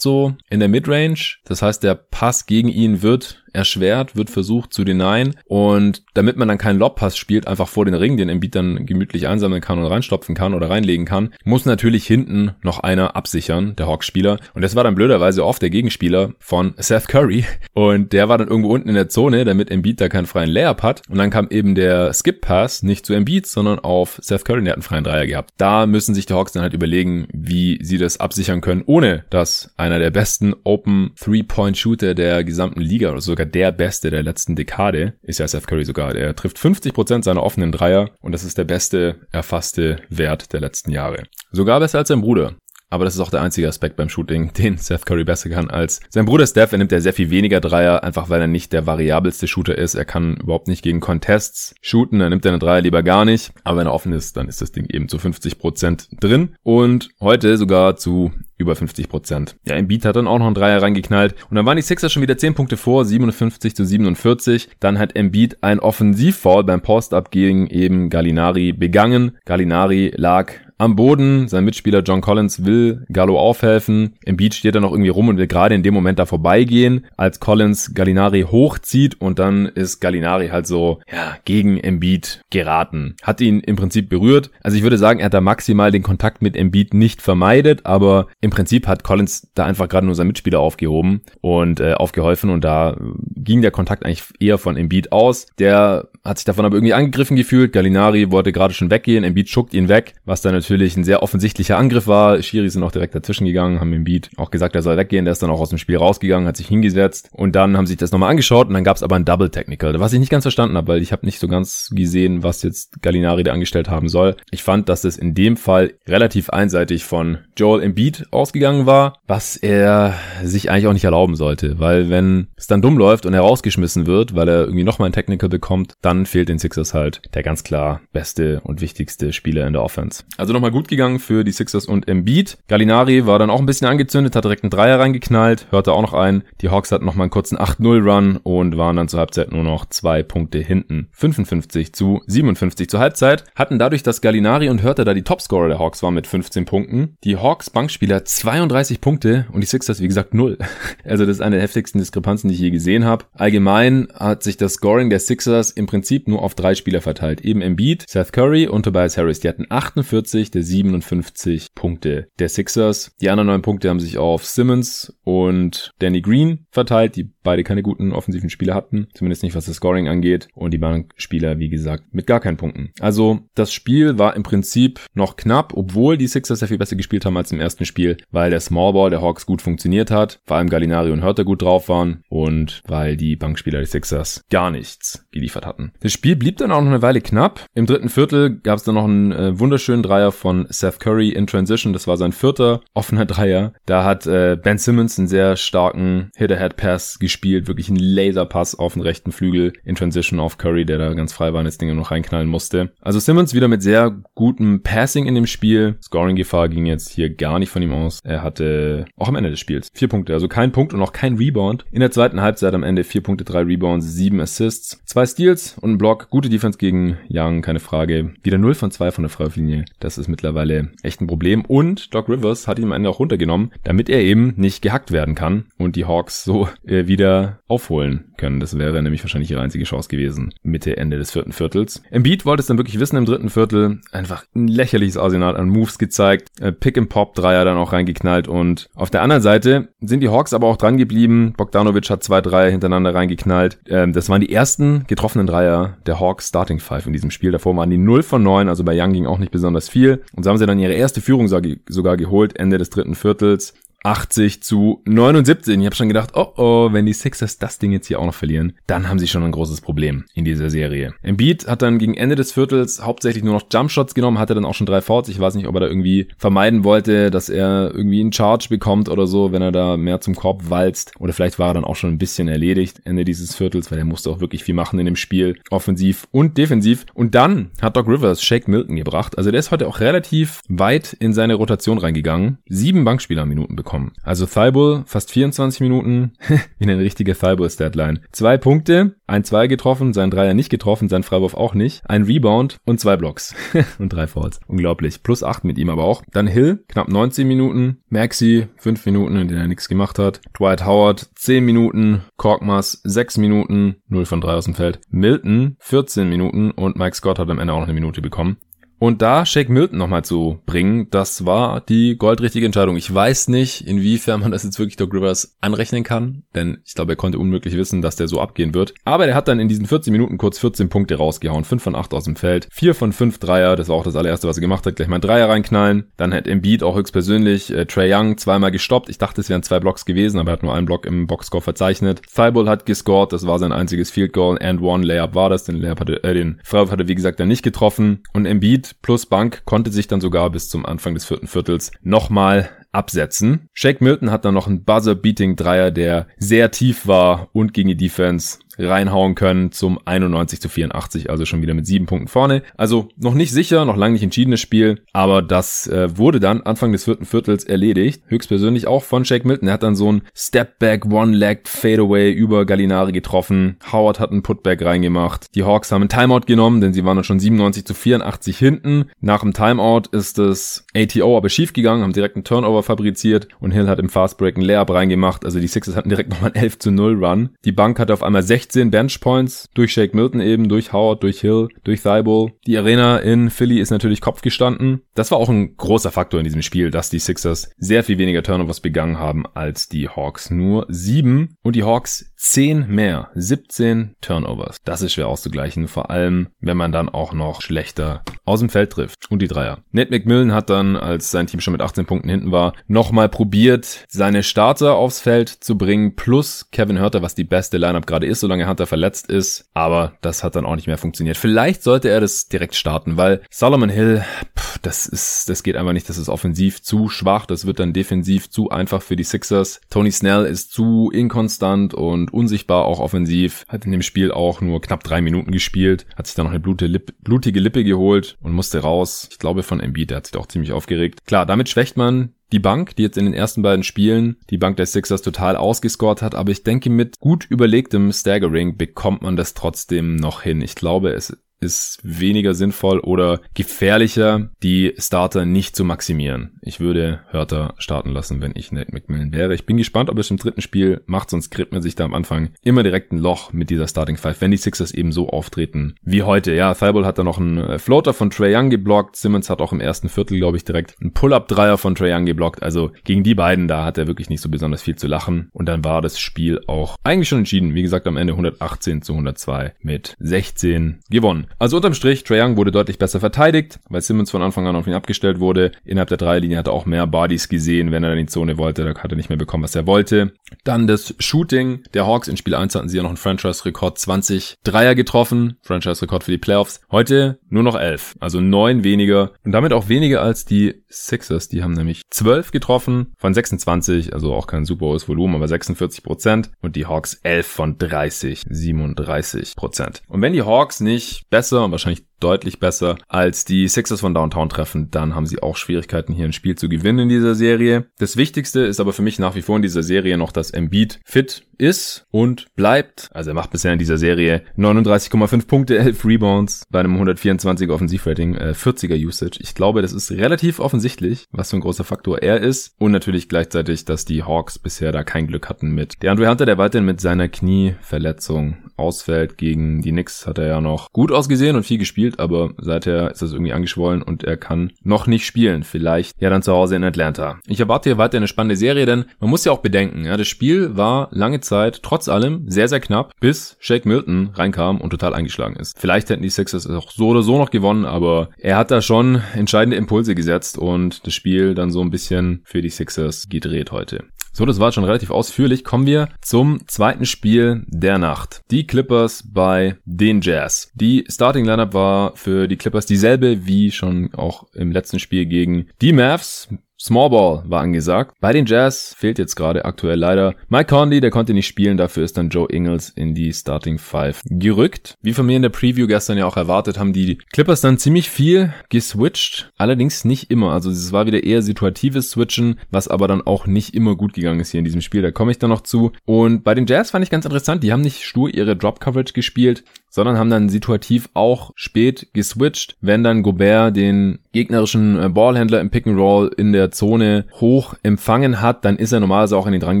so in der Midrange. Das heißt, der Pass gegen ihn wird erschwert, wird versucht zu denyen und damit man dann keinen Lobpass spielt, einfach vor den Ring, den Embiid dann gemütlich einsammeln kann und reinstopfen kann oder reinlegen kann, muss natürlich hinten noch einer absichern, der Hawks-Spieler. Und das war dann blöderweise oft der Gegenspieler von Seth Curry. Und der war dann irgendwo unten in der Zone, damit Embiid da keinen freien Layup hat. Und dann kam eben der Skip-Pass nicht zu Embiid, sondern auf Seth Curry, der hat einen freien Dreier gehabt. Da müssen sich die Hawks dann halt überlegen, wie sie das absichern können, ohne dass einer der besten Open Three-Point-Shooter der gesamten Liga oder sogar sogar der Beste der letzten Dekade, ist ja Seth Curry sogar. Er trifft 50% seiner offenen Dreier und das ist der beste erfasste Wert der letzten Jahre. Sogar besser als sein Bruder. Aber das ist auch der einzige Aspekt beim Shooting, den Seth Curry besser kann als sein Bruder Steph. Er nimmt ja sehr viel weniger Dreier, einfach weil er nicht der variabelste Shooter ist. Er kann überhaupt nicht gegen Contests shooten. Er nimmt seine Dreier lieber gar nicht. Aber wenn er offen ist, dann ist das Ding eben zu 50 Prozent drin. Und heute sogar zu über 50 Prozent. Ja, Embiid hat dann auch noch einen Dreier reingeknallt und dann waren die Sixers schon wieder 10 Punkte vor, 57 zu 47. Dann hat Embiid ein Offensivfall beim Post-Up gegen eben Gallinari begangen. Gallinari lag am Boden. Sein Mitspieler John Collins will Gallo aufhelfen. Embiid steht dann noch irgendwie rum und will gerade in dem Moment da vorbeigehen, als Collins Gallinari hochzieht und dann ist Gallinari halt so, ja, gegen Embiid geraten. Hat ihn im Prinzip berührt. Also ich würde sagen, er hat da maximal den Kontakt mit Embiid nicht vermeidet, aber im Prinzip hat Collins da einfach gerade nur sein Mitspieler aufgehoben und äh, aufgeholfen und da ging der Kontakt eigentlich eher von Embiid aus. Der hat sich davon aber irgendwie angegriffen gefühlt. Gallinari wollte gerade schon weggehen, Embiid schuckt ihn weg, was dann natürlich ein sehr offensichtlicher Angriff war. Schiri sind auch direkt dazwischen gegangen, haben Embiid auch gesagt, er soll weggehen. Der ist dann auch aus dem Spiel rausgegangen, hat sich hingesetzt und dann haben sich das nochmal angeschaut und dann gab es aber ein Double Technical, was ich nicht ganz verstanden habe, weil ich habe nicht so ganz gesehen, was jetzt Gallinari da angestellt haben soll. Ich fand, dass es in dem Fall relativ einseitig von Joel Embiid ausgegangen war, was er sich eigentlich auch nicht erlauben sollte, weil wenn es dann dumm läuft und er rausgeschmissen wird, weil er irgendwie nochmal ein Technical bekommt, dann fehlt den Sixers halt der ganz klar beste und wichtigste Spieler in der Offense. Also nochmal gut gegangen für die Sixers und Embiid. Gallinari war dann auch ein bisschen angezündet, hat direkt einen Dreier reingeknallt, hörte auch noch ein. Die Hawks hatten nochmal einen kurzen 8-0-Run und waren dann zur Halbzeit nur noch zwei Punkte hinten. 55 zu 57 zur Halbzeit. Hatten dadurch, dass Gallinari und Hörter da die Topscorer der Hawks waren mit 15 Punkten. Die Hawks Bankspieler 32 Punkte und die Sixers wie gesagt 0. Also das ist eine der heftigsten Diskrepanzen, die ich je gesehen habe. Allgemein hat sich das Scoring der Sixers im Prinzip Prinzip nur auf drei Spieler verteilt. Eben Embiid, Seth Curry und Tobias Harris. Die hatten 48 der 57 Punkte der Sixers. Die anderen neun Punkte haben sich auf Simmons und Danny Green verteilt, die beide keine guten offensiven Spieler hatten. Zumindest nicht, was das Scoring angeht. Und die Bankspieler, wie gesagt, mit gar keinen Punkten. Also das Spiel war im Prinzip noch knapp, obwohl die Sixers sehr viel besser gespielt haben als im ersten Spiel, weil der Smallball der Hawks gut funktioniert hat, vor allem Gallinari und Hörter gut drauf waren und weil die Bankspieler der Sixers gar nichts geliefert hatten. Das Spiel blieb dann auch noch eine Weile knapp. Im dritten Viertel gab es dann noch einen äh, wunderschönen Dreier von Seth Curry in Transition. Das war sein vierter offener Dreier. Da hat äh, Ben Simmons einen sehr starken Hit-Ahead-Pass gespielt. Wirklich einen Laserpass auf den rechten Flügel in Transition auf Curry, der da ganz frei war und das Ding noch reinknallen musste. Also Simmons wieder mit sehr gutem Passing in dem Spiel. Scoring-Gefahr ging jetzt hier gar nicht von ihm aus. Er hatte auch am Ende des Spiels vier Punkte, also kein Punkt und auch kein Rebound. In der zweiten Halbzeit am Ende 4 Punkte, 3 Rebounds, 7 Assists, 2 Steals und ein Block. Gute Defense gegen Young, keine Frage. Wieder 0 von 2 von der Freiwurflinie. Das ist mittlerweile echt ein Problem. Und Doc Rivers hat ihn am Ende auch runtergenommen, damit er eben nicht gehackt werden kann und die Hawks so äh, wieder aufholen können. Das wäre nämlich wahrscheinlich ihre einzige Chance gewesen. Mitte, Ende des vierten Viertels. Embiid wollte es dann wirklich wissen im dritten Viertel. Einfach ein lächerliches Arsenal an Moves gezeigt. Äh, Pick and Pop Dreier dann auch reingeknallt und auf der anderen Seite sind die Hawks aber auch dran geblieben. Bogdanovic hat zwei Dreier hintereinander reingeknallt. Ähm, das waren die ersten getroffenen Dreier der Hawks Starting Five in diesem Spiel. Davor waren die 0 von 9, also bei Young ging auch nicht besonders viel. Und so haben sie dann ihre erste Führung sogar geholt, Ende des dritten Viertels. 80 zu 79. Ich habe schon gedacht, oh oh, wenn die Sixers das Ding jetzt hier auch noch verlieren, dann haben sie schon ein großes Problem in dieser Serie. Embiid hat dann gegen Ende des Viertels hauptsächlich nur noch Jumpshots genommen, hatte dann auch schon drei Fouls. Ich weiß nicht, ob er da irgendwie vermeiden wollte, dass er irgendwie einen Charge bekommt oder so, wenn er da mehr zum Korb walzt. Oder vielleicht war er dann auch schon ein bisschen erledigt Ende dieses Viertels, weil er musste auch wirklich viel machen in dem Spiel, offensiv und defensiv. Und dann hat Doc Rivers Shake Milton gebracht. Also der ist heute auch relativ weit in seine Rotation reingegangen. Sieben Bankspielerminuten bekommen bekommen. Also Thibault fast 24 Minuten, wie eine richtige Thibault-Statline. Zwei Punkte, ein Zwei getroffen, sein Dreier nicht getroffen, sein Freiwurf auch nicht, ein Rebound und zwei Blocks und drei Fouls. Unglaublich. Plus acht mit ihm aber auch. Dann Hill, knapp 19 Minuten, Maxi, fünf Minuten, in denen er nichts gemacht hat. Dwight Howard, 10 Minuten, Korkmaz, 6 Minuten, 0 von 3 aus dem Feld. Milton, 14 Minuten und Mike Scott hat am Ende auch noch eine Minute bekommen. Und da Shake Milton nochmal zu bringen, das war die goldrichtige Entscheidung. Ich weiß nicht, inwiefern man das jetzt wirklich Doc Rivers anrechnen kann, denn ich glaube, er konnte unmöglich wissen, dass der so abgehen wird. Aber der hat dann in diesen 14 Minuten kurz 14 Punkte rausgehauen, 5 von 8 aus dem Feld, 4 von 5 Dreier, das war auch das allererste, was er gemacht hat, gleich mal einen Dreier reinknallen. Dann hat Embiid auch höchstpersönlich äh, Trey Young zweimal gestoppt. Ich dachte, es wären zwei Blocks gewesen, aber er hat nur einen Block im Boxscore verzeichnet. Thibault hat gescored, das war sein einziges Field Goal and one Layup war das, den Layup hatte, äh, den Freiwurf hatte wie gesagt dann nicht getroffen und Embiid plus Bank konnte sich dann sogar bis zum Anfang des vierten Viertels nochmal absetzen. Shake Milton hat dann noch einen Buzzer-Beating-Dreier, der sehr tief war und gegen die Defense reinhauen können zum 91 zu 84, also schon wieder mit sieben Punkten vorne. Also noch nicht sicher, noch lange nicht entschiedenes Spiel, aber das äh, wurde dann Anfang des vierten Viertels erledigt. Höchstpersönlich auch von Shake Milton. Er hat dann so ein Step-Back, One-Leg, Fadeaway über Gallinari getroffen. Howard hat einen Putback reingemacht. Die Hawks haben einen Timeout genommen, denn sie waren dann schon 97 zu 84 hinten. Nach dem Timeout ist das ATO aber schief gegangen, haben direkt einen Turnover fabriziert und Hill hat im Fastbreak einen Layup reingemacht. Also die Sixers hatten direkt nochmal einen 11 zu 0 Run. Die Bank hatte auf einmal 16 Bench Points durch Shake Milton eben, durch Howard, durch Hill, durch Thibault. Die Arena in Philly ist natürlich Kopf gestanden. Das war auch ein großer Faktor in diesem Spiel, dass die Sixers sehr viel weniger Turnovers begangen haben als die Hawks. Nur sieben und die Hawks 10 mehr, 17 Turnovers. Das ist schwer auszugleichen, vor allem wenn man dann auch noch schlechter aus dem Feld trifft. Und die Dreier. Ned McMillan hat dann, als sein Team schon mit 18 Punkten hinten war, nochmal probiert, seine Starter aufs Feld zu bringen, plus Kevin Hörter, was die beste Lineup gerade ist, solange Hunter verletzt ist. Aber das hat dann auch nicht mehr funktioniert. Vielleicht sollte er das direkt starten, weil Solomon Hill, pff, das ist, das geht einfach nicht. Das ist offensiv zu schwach. Das wird dann defensiv zu einfach für die Sixers. Tony Snell ist zu inkonstant und unsichtbar auch offensiv, hat in dem Spiel auch nur knapp drei Minuten gespielt, hat sich dann noch eine blutige Lippe geholt und musste raus. Ich glaube von Embiid, der hat sich auch ziemlich aufgeregt. Klar, damit schwächt man die Bank, die jetzt in den ersten beiden Spielen die Bank der Sixers total ausgescored hat, aber ich denke, mit gut überlegtem Staggering bekommt man das trotzdem noch hin. Ich glaube, es ist weniger sinnvoll oder gefährlicher, die Starter nicht zu maximieren. Ich würde Hörter starten lassen, wenn ich Nate McMillan wäre. Ich bin gespannt, ob es im dritten Spiel macht, sonst kriegt man sich da am Anfang immer direkt ein Loch mit dieser Starting Five, wenn die Sixers eben so auftreten wie heute. Ja, Thibault hat da noch einen äh, Floater von Trey Young geblockt. Simmons hat auch im ersten Viertel, glaube ich, direkt einen Pull-Up-Dreier von Trey Young geblockt. Also gegen die beiden, da hat er wirklich nicht so besonders viel zu lachen. Und dann war das Spiel auch eigentlich schon entschieden. Wie gesagt, am Ende 118 zu 102 mit 16 gewonnen. Also unterm Strich, Trae Young wurde deutlich besser verteidigt, weil Simmons von Anfang an auf ihn abgestellt wurde. Innerhalb der Dreierlinie hat er auch mehr Bodies gesehen, wenn er in die Zone wollte. Da hat er nicht mehr bekommen, was er wollte. Dann das Shooting der Hawks. In Spiel 1 hatten sie ja noch einen Franchise-Rekord 20 Dreier getroffen. Franchise-Rekord für die Playoffs. Heute nur noch 11. Also 9 weniger. Und damit auch weniger als die Sixers. Die haben nämlich 12 getroffen von 26. Also auch kein super hohes Volumen, aber 46 Prozent. Und die Hawks 11 von 30. 37 Prozent. Und wenn die Hawks nicht besser und wahrscheinlich deutlich besser als die Sixers von Downtown treffen, dann haben sie auch Schwierigkeiten hier ein Spiel zu gewinnen in dieser Serie. Das Wichtigste ist aber für mich nach wie vor in dieser Serie noch, dass Embiid fit ist und bleibt, also er macht bisher in dieser Serie 39,5 Punkte, 11 Rebounds bei einem 124er Offensivrating, äh, 40er Usage. Ich glaube, das ist relativ offensichtlich, was für ein großer Faktor er ist und natürlich gleichzeitig, dass die Hawks bisher da kein Glück hatten mit. Der Andre Hunter, der weiterhin mit seiner Knieverletzung ausfällt gegen die Knicks, hat er ja noch gut ausgesehen und viel gespielt, aber seither ist das irgendwie angeschwollen und er kann noch nicht spielen. Vielleicht ja dann zu Hause in Atlanta. Ich erwarte hier weiter eine spannende Serie, denn man muss ja auch bedenken, ja, das Spiel war lange Zeit trotz allem sehr, sehr knapp, bis Shake Milton reinkam und total eingeschlagen ist. Vielleicht hätten die Sixers auch so oder so noch gewonnen, aber er hat da schon entscheidende Impulse gesetzt und das Spiel dann so ein bisschen für die Sixers gedreht heute. So, das war schon relativ ausführlich. Kommen wir zum zweiten Spiel der Nacht. Die Clippers bei den Jazz. Die Starting Lineup war für die Clippers dieselbe wie schon auch im letzten Spiel gegen die Mavs. Smallball war angesagt. Bei den Jazz fehlt jetzt gerade aktuell leider Mike Conley, der konnte nicht spielen, dafür ist dann Joe Ingles in die Starting Five gerückt. Wie von mir in der Preview gestern ja auch erwartet, haben die Clippers dann ziemlich viel geswitcht, allerdings nicht immer. Also es war wieder eher situatives Switchen, was aber dann auch nicht immer gut gegangen ist hier in diesem Spiel. Da komme ich dann noch zu. Und bei den Jazz fand ich ganz interessant, die haben nicht stur ihre Drop Coverage gespielt, sondern haben dann situativ auch spät geswitcht, wenn dann Gobert den gegnerischen äh, Ballhändler im Pick and Roll in der Zone hoch empfangen hat, dann ist er normalerweise auch in den dran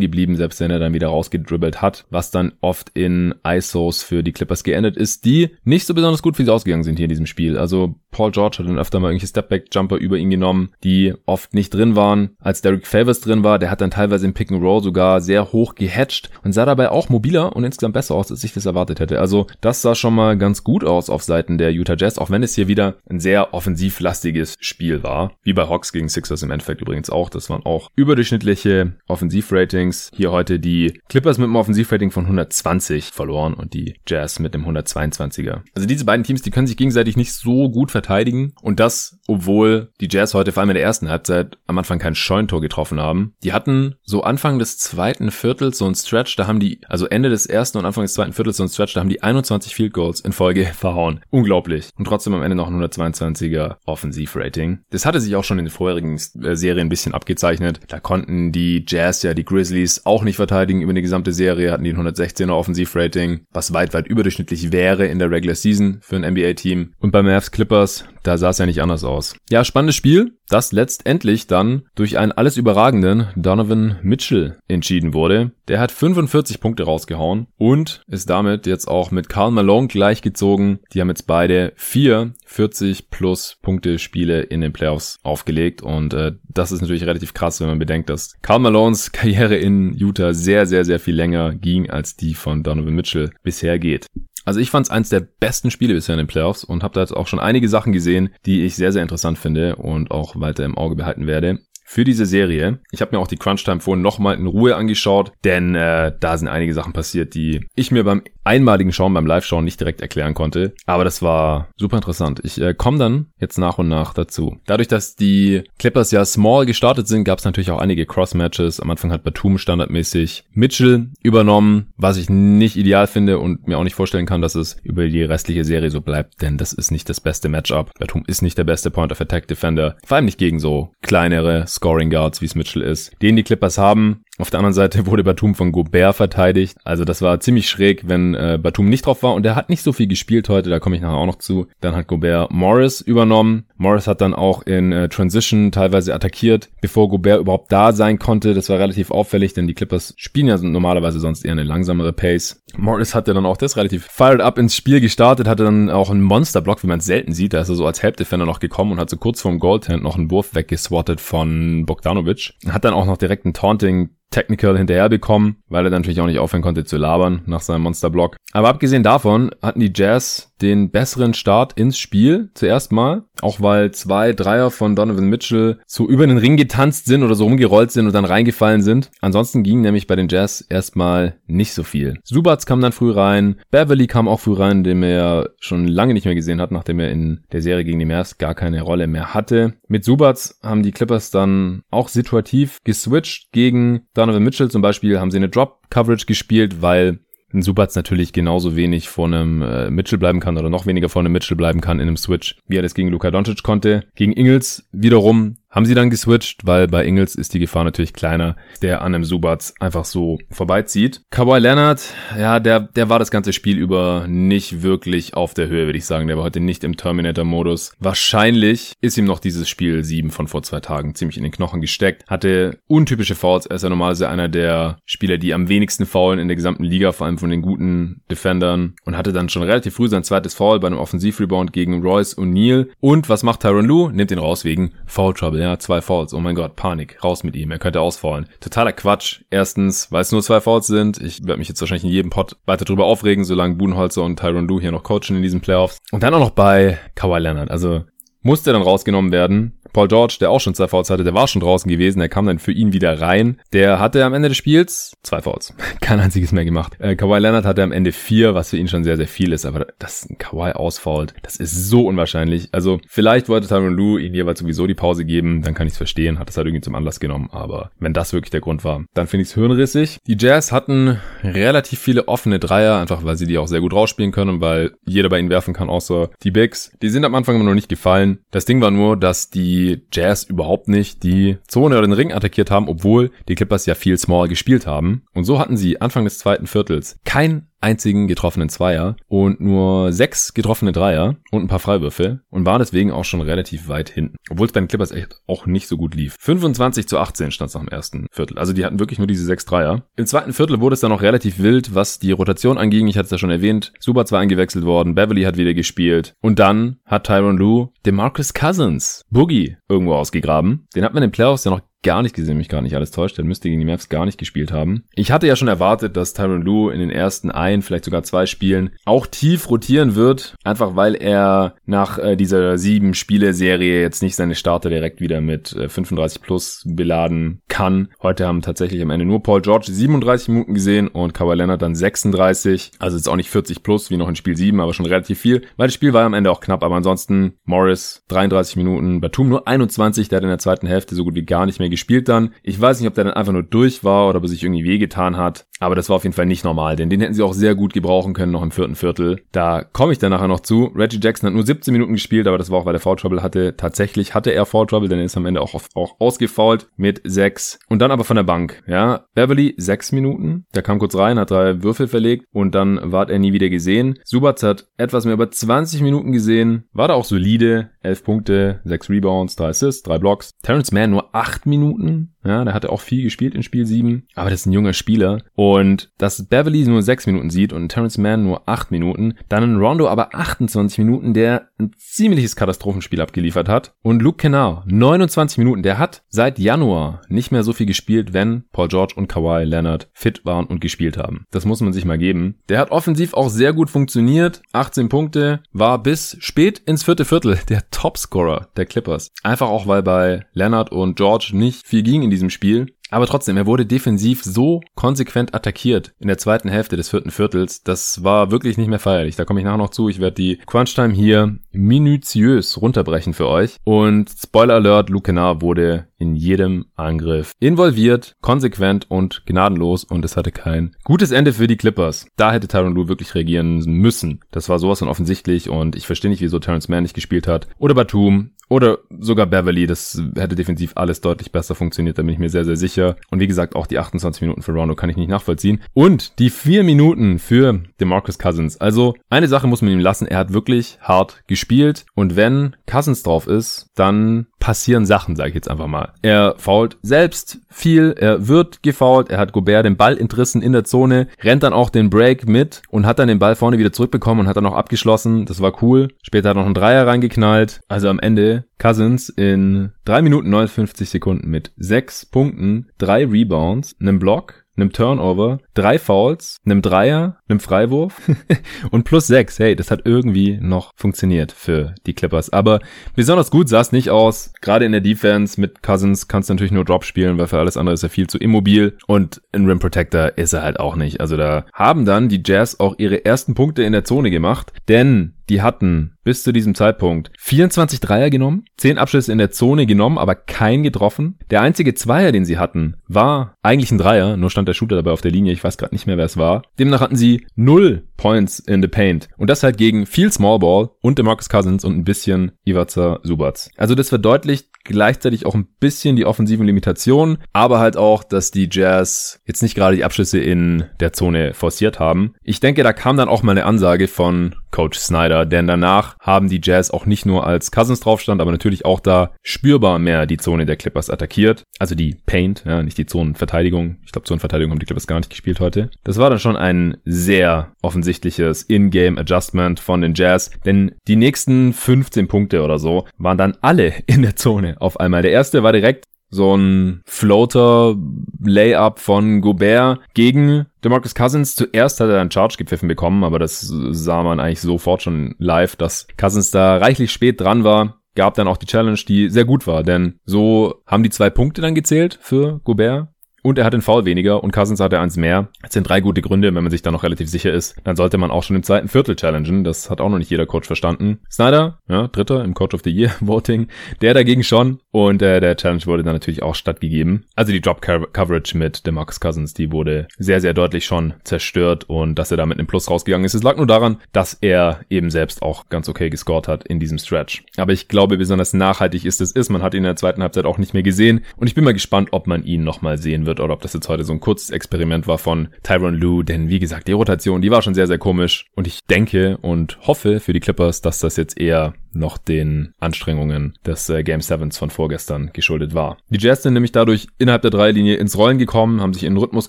geblieben, selbst wenn er dann wieder rausgedribbelt hat, was dann oft in ISOs für die Clippers geendet ist, die nicht so besonders gut für sie ausgegangen sind hier in diesem Spiel. Also Paul George hat dann öfter mal irgendwelche Stepback-Jumper über ihn genommen, die oft nicht drin waren. Als Derek Favors drin war, der hat dann teilweise im Pick and Roll sogar sehr hoch gehatcht und sah dabei auch mobiler und insgesamt besser aus, als ich das erwartet hätte. Also das sah schon mal ganz gut aus auf Seiten der Utah Jazz, auch wenn es hier wieder ein sehr offensivlastiges Spiel war. Wie bei Hawks gegen Sixers im Endeffekt übrigens auch. Das waren auch überdurchschnittliche Offensivratings. Hier heute die Clippers mit einem Offensivrating von 120 verloren und die Jazz mit dem 122er. Also diese beiden Teams, die können sich gegenseitig nicht so gut verteidigen und das, obwohl die Jazz heute vor allem in der ersten Halbzeit am Anfang kein Scheuntor getroffen haben. Die hatten so Anfang des zweiten Viertels so ein Stretch, da haben die, also Ende des ersten und Anfang des zweiten Viertels so ein Stretch, da haben die 21 Field Goals in Folge verhauen. Unglaublich. Und trotzdem am Ende noch ein 122er Offensivrating. Das hatte sich auch schon in den vorherigen äh, Serien ein bisschen abgezeichnet. Da konnten die Jazz ja die Grizzlies auch nicht verteidigen über die gesamte Serie, hatten die ein 116er Offensivrating, was weit, weit überdurchschnittlich wäre in der Regular Season für ein NBA-Team. Und bei Mavs Clippers, da sah es ja nicht anders aus. Ja, spannendes Spiel, das letztendlich dann durch einen alles überragenden Donovan Mitchell entschieden wurde. Der hat 45 Punkte rausgehauen und ist damit jetzt auch mit Karl Malone gleichgezogen. Die haben jetzt beide vier 40 plus Punkte Spiele in den Playoffs aufgelegt und äh, das ist natürlich relativ krass, wenn man bedenkt, dass Karl Malones Karriere in Utah sehr, sehr, sehr viel länger ging, als die von Donovan Mitchell bisher geht. Also ich fand es eins der besten Spiele bisher in den Playoffs und habe da jetzt auch schon einige Sachen gesehen, die ich sehr, sehr interessant finde und auch weiter im Auge behalten werde für diese Serie. Ich habe mir auch die Crunch Time vorhin nochmal in Ruhe angeschaut, denn äh, da sind einige Sachen passiert, die ich mir beim einmaligen Schauen, beim Live-Schauen nicht direkt erklären konnte. Aber das war super interessant. Ich äh, komme dann jetzt nach und nach dazu. Dadurch, dass die Clippers ja small gestartet sind, gab es natürlich auch einige Cross-Matches. Am Anfang hat Batum standardmäßig Mitchell übernommen, was ich nicht ideal finde und mir auch nicht vorstellen kann, dass es über die restliche Serie so bleibt, denn das ist nicht das beste Matchup. Batum ist nicht der beste Point-of-Attack-Defender, vor allem nicht gegen so kleinere Scoring Guards, wie es Mitchell ist, den die Clippers haben. Auf der anderen Seite wurde Batum von Gobert verteidigt. Also das war ziemlich schräg, wenn äh, Batum nicht drauf war. Und der hat nicht so viel gespielt heute, da komme ich nachher auch noch zu. Dann hat Gobert Morris übernommen. Morris hat dann auch in äh, Transition teilweise attackiert, bevor Gobert überhaupt da sein konnte. Das war relativ auffällig, denn die Clippers spielen ja normalerweise sonst eher eine langsamere Pace. Morris hatte dann auch das relativ fired up ins Spiel gestartet, hatte dann auch einen Monsterblock, wie man es selten sieht. Da ist er so als Help-Defender noch gekommen und hat so kurz vorm Goaltend noch einen Wurf weggeswattet von Bogdanovic. Hat dann auch noch direkt einen Taunting Technical hinterher bekommen, weil er natürlich auch nicht aufhören konnte zu labern nach seinem Monsterblock. Aber abgesehen davon hatten die Jazz den besseren Start ins Spiel zuerst mal, auch weil zwei Dreier von Donovan Mitchell so über den Ring getanzt sind oder so rumgerollt sind und dann reingefallen sind. Ansonsten ging nämlich bei den Jazz erstmal nicht so viel. Subats kam dann früh rein, Beverly kam auch früh rein, den er schon lange nicht mehr gesehen hat, nachdem er in der Serie gegen die Mavs gar keine Rolle mehr hatte. Mit Subats haben die Clippers dann auch situativ geswitcht gegen Donovan Mitchell zum Beispiel, haben sie eine Drop Coverage gespielt, weil ein Subats natürlich genauso wenig vor einem äh, Mitchell bleiben kann oder noch weniger vor einem Mitchell bleiben kann in einem Switch, wie er das gegen Luka Doncic konnte. Gegen Ingles wiederum haben sie dann geswitcht, weil bei Ingles ist die Gefahr natürlich kleiner, der an einem Subats einfach so vorbeizieht. Kawhi Leonard, ja, der, der war das ganze Spiel über nicht wirklich auf der Höhe, würde ich sagen. Der war heute nicht im Terminator-Modus. Wahrscheinlich ist ihm noch dieses Spiel 7 von vor zwei Tagen ziemlich in den Knochen gesteckt. Hatte untypische Fouls. Er ist ja normalerweise einer der Spieler, die am wenigsten faulen in der gesamten Liga, vor allem von den guten Defendern. Und hatte dann schon relativ früh sein zweites Foul bei einem Offensivrebound gegen Royce O'Neal. Und was macht Tyron Lue? Nimmt ihn raus wegen Foul Trouble. Ja, zwei Fouls. Oh mein Gott, Panik. Raus mit ihm. Er könnte ausfallen. Totaler Quatsch. Erstens, weil es nur zwei Fouls sind. Ich werde mich jetzt wahrscheinlich in jedem Pod weiter drüber aufregen, solange Budenholzer und Tyron Lue hier noch coachen in diesen Playoffs. Und dann auch noch bei Kawhi Leonard. Also musste dann rausgenommen werden. Paul George, der auch schon zwei Fouls hatte, der war schon draußen gewesen, der kam dann für ihn wieder rein. Der hatte am Ende des Spiels zwei Fouls. Kein einziges mehr gemacht. Äh, Kawhi Leonard hatte am Ende vier, was für ihn schon sehr, sehr viel ist, aber dass ein Kawhi ausfault, das ist so unwahrscheinlich. Also vielleicht wollte Tyron Lue ihn jeweils sowieso die Pause geben, dann kann ich es verstehen, hat es halt irgendwie zum Anlass genommen, aber wenn das wirklich der Grund war, dann finde ich es hirnrissig. Die Jazz hatten relativ viele offene Dreier, einfach weil sie die auch sehr gut rausspielen können und weil jeder bei ihnen werfen kann, außer die Bigs. Die sind am Anfang immer noch nicht gefallen. Das Ding war nur, dass die Jazz überhaupt nicht die Zone oder den Ring attackiert haben, obwohl die Clippers ja viel small gespielt haben. Und so hatten sie Anfang des zweiten Viertels kein einzigen getroffenen Zweier und nur sechs getroffene Dreier und ein paar Freiwürfe und waren deswegen auch schon relativ weit hinten. Obwohl es bei den Clippers echt auch nicht so gut lief. 25 zu 18 stand es nach dem ersten Viertel. Also die hatten wirklich nur diese sechs Dreier. Im zweiten Viertel wurde es dann noch relativ wild, was die Rotation anging. Ich hatte es ja schon erwähnt. Subac war eingewechselt worden. Beverly hat wieder gespielt. Und dann hat Tyron Lue DeMarcus Cousins, Boogie, irgendwo ausgegraben. Den hat man in den Playoffs ja noch gar nicht gesehen, mich gar nicht alles täuscht. Der müsste gegen die Mavs gar nicht gespielt haben. Ich hatte ja schon erwartet, dass Tyron Lue in den ersten ein, vielleicht sogar zwei Spielen auch tief rotieren wird. Einfach weil er nach äh, dieser sieben Spiele-Serie jetzt nicht seine Starter direkt wieder mit äh, 35 plus beladen kann. Heute haben tatsächlich am Ende nur Paul George 37 Minuten gesehen und Kawhi Leonard dann 36. Also jetzt auch nicht 40 plus wie noch in Spiel 7, aber schon relativ viel. Weil das Spiel war am Ende auch knapp. Aber ansonsten Morris 33 Minuten, Batum nur 21. Der hat in der zweiten Hälfte so gut wie gar nicht mehr gespielt dann. Ich weiß nicht, ob der dann einfach nur durch war oder ob er sich irgendwie wehgetan hat. Aber das war auf jeden Fall nicht normal, denn den hätten sie auch sehr gut gebrauchen können noch im vierten Viertel. Da komme ich dann nachher noch zu. Reggie Jackson hat nur 17 Minuten gespielt, aber das war auch, weil der Foul Trouble hatte. Tatsächlich hatte er Foul Trouble, denn er ist am Ende auch, auch ausgefault mit 6. Und dann aber von der Bank, ja. Beverly 6 Minuten. Der kam kurz rein, hat drei Würfel verlegt und dann ward er nie wieder gesehen. Subatz hat etwas mehr über 20 Minuten gesehen, war da auch solide. 11 Punkte, 6 Rebounds, 3 Assists, 3 Blocks. Terrence Mann nur 8 Minuten. Ja, der hatte auch viel gespielt in Spiel 7, aber das ist ein junger Spieler. Und dass Beverly nur 6 Minuten sieht und Terrence Mann nur 8 Minuten, dann ein Rondo aber 28 Minuten, der ein ziemliches Katastrophenspiel abgeliefert hat. Und Luke Kennard 29 Minuten, der hat seit Januar nicht mehr so viel gespielt, wenn Paul George und Kawhi Leonard fit waren und gespielt haben. Das muss man sich mal geben. Der hat offensiv auch sehr gut funktioniert. 18 Punkte, war bis spät ins vierte Viertel der Topscorer der Clippers. Einfach auch, weil bei Leonard und George nicht viel ging in diesem Spiel. Aber trotzdem, er wurde defensiv so konsequent attackiert in der zweiten Hälfte des vierten Viertels. Das war wirklich nicht mehr feierlich. Da komme ich nachher noch zu. Ich werde die Crunch-Time hier minutiös runterbrechen für euch. Und Spoiler Alert, Luke Kennard wurde in jedem Angriff involviert, konsequent und gnadenlos und es hatte kein gutes Ende für die Clippers. Da hätte Tyron Lue wirklich reagieren müssen. Das war sowas von offensichtlich und ich verstehe nicht, wieso Terrence Mann nicht gespielt hat. Oder Batum oder sogar Beverly, das hätte defensiv alles deutlich besser funktioniert, da bin ich mir sehr, sehr sicher. Und wie gesagt, auch die 28 Minuten für Rondo kann ich nicht nachvollziehen. Und die vier Minuten für DeMarcus Cousins. Also eine Sache muss man ihm lassen, er hat wirklich hart gespielt. Und wenn Cousins drauf ist, dann passieren Sachen, sage ich jetzt einfach mal. Er fault selbst viel, er wird gefault, er hat Gobert den Ball entrissen in der Zone, rennt dann auch den Break mit und hat dann den Ball vorne wieder zurückbekommen und hat dann auch abgeschlossen. Das war cool. Später hat er noch einen Dreier reingeknallt. Also am Ende Cousins in 3 Minuten 59 Sekunden mit 6 Punkten, 3 Rebounds, einem Block, einem Turnover, drei Fouls, einem Dreier, einem Freiwurf und plus sechs. Hey, das hat irgendwie noch funktioniert für die Clippers. Aber besonders gut sah es nicht aus. Gerade in der Defense mit Cousins kannst du natürlich nur Drop spielen, weil für alles andere ist er viel zu immobil. Und ein Rim Protector ist er halt auch nicht. Also da haben dann die Jazz auch ihre ersten Punkte in der Zone gemacht. Denn die hatten bis zu diesem Zeitpunkt 24 Dreier genommen, 10 Abschlüsse in der Zone genommen, aber kein getroffen. Der einzige Zweier, den sie hatten, war eigentlich ein Dreier, nur stand der Shooter dabei auf der Linie, ich weiß gerade nicht mehr, wer es war. Demnach hatten sie null Points in the Paint. Und das halt gegen viel Small Ball und Marcus Cousins und ein bisschen Iwaza Subats. Also das verdeutlicht gleichzeitig auch ein bisschen die offensiven Limitationen, aber halt auch, dass die Jazz jetzt nicht gerade die Abschlüsse in der Zone forciert haben. Ich denke, da kam dann auch mal eine Ansage von Coach Snyder, denn danach haben die Jazz auch nicht nur als Cousins draufstand, aber natürlich auch da spürbar mehr die Zone der Clippers attackiert. Also die Paint, ja, nicht die Zonenverteidigung. Ich glaube, Zonenverteidigung haben die Clippers gar nicht gespielt heute. Das war dann schon ein sehr offensichtliches In-Game Adjustment von den Jazz, denn die nächsten 15 Punkte oder so waren dann alle in der Zone auf einmal. Der erste war direkt so ein Floater-Layup von Gobert gegen DeMarcus Cousins. Zuerst hat er einen Charge gepfiffen bekommen, aber das sah man eigentlich sofort schon live, dass Cousins da reichlich spät dran war. Gab dann auch die Challenge, die sehr gut war, denn so haben die zwei Punkte dann gezählt für Gobert und er hat den Foul weniger und Cousins hatte eins mehr. Das sind drei gute Gründe, wenn man sich da noch relativ sicher ist. Dann sollte man auch schon im zweiten Viertel challengen. Das hat auch noch nicht jeder Coach verstanden. Snyder, ja, Dritter im Coach of the Year Voting, der dagegen schon. Und äh, der Challenge wurde dann natürlich auch stattgegeben. Also die Drop Coverage mit DeMarcus Cousins, die wurde sehr, sehr deutlich schon zerstört und dass er da mit einem Plus rausgegangen ist. Es lag nur daran, dass er eben selbst auch ganz okay gescored hat in diesem Stretch. Aber ich glaube, besonders nachhaltig ist es ist. Man hat ihn in der zweiten Halbzeit auch nicht mehr gesehen. Und ich bin mal gespannt, ob man ihn nochmal sehen wird wird oder ob das jetzt heute so ein kurzes Experiment war von Tyron Lue, denn wie gesagt, die Rotation, die war schon sehr, sehr komisch und ich denke und hoffe für die Clippers, dass das jetzt eher noch den Anstrengungen des äh, Game 7s von vorgestern geschuldet war. Die Jazz sind nämlich dadurch innerhalb der Dreilinie ins Rollen gekommen, haben sich in Rhythmus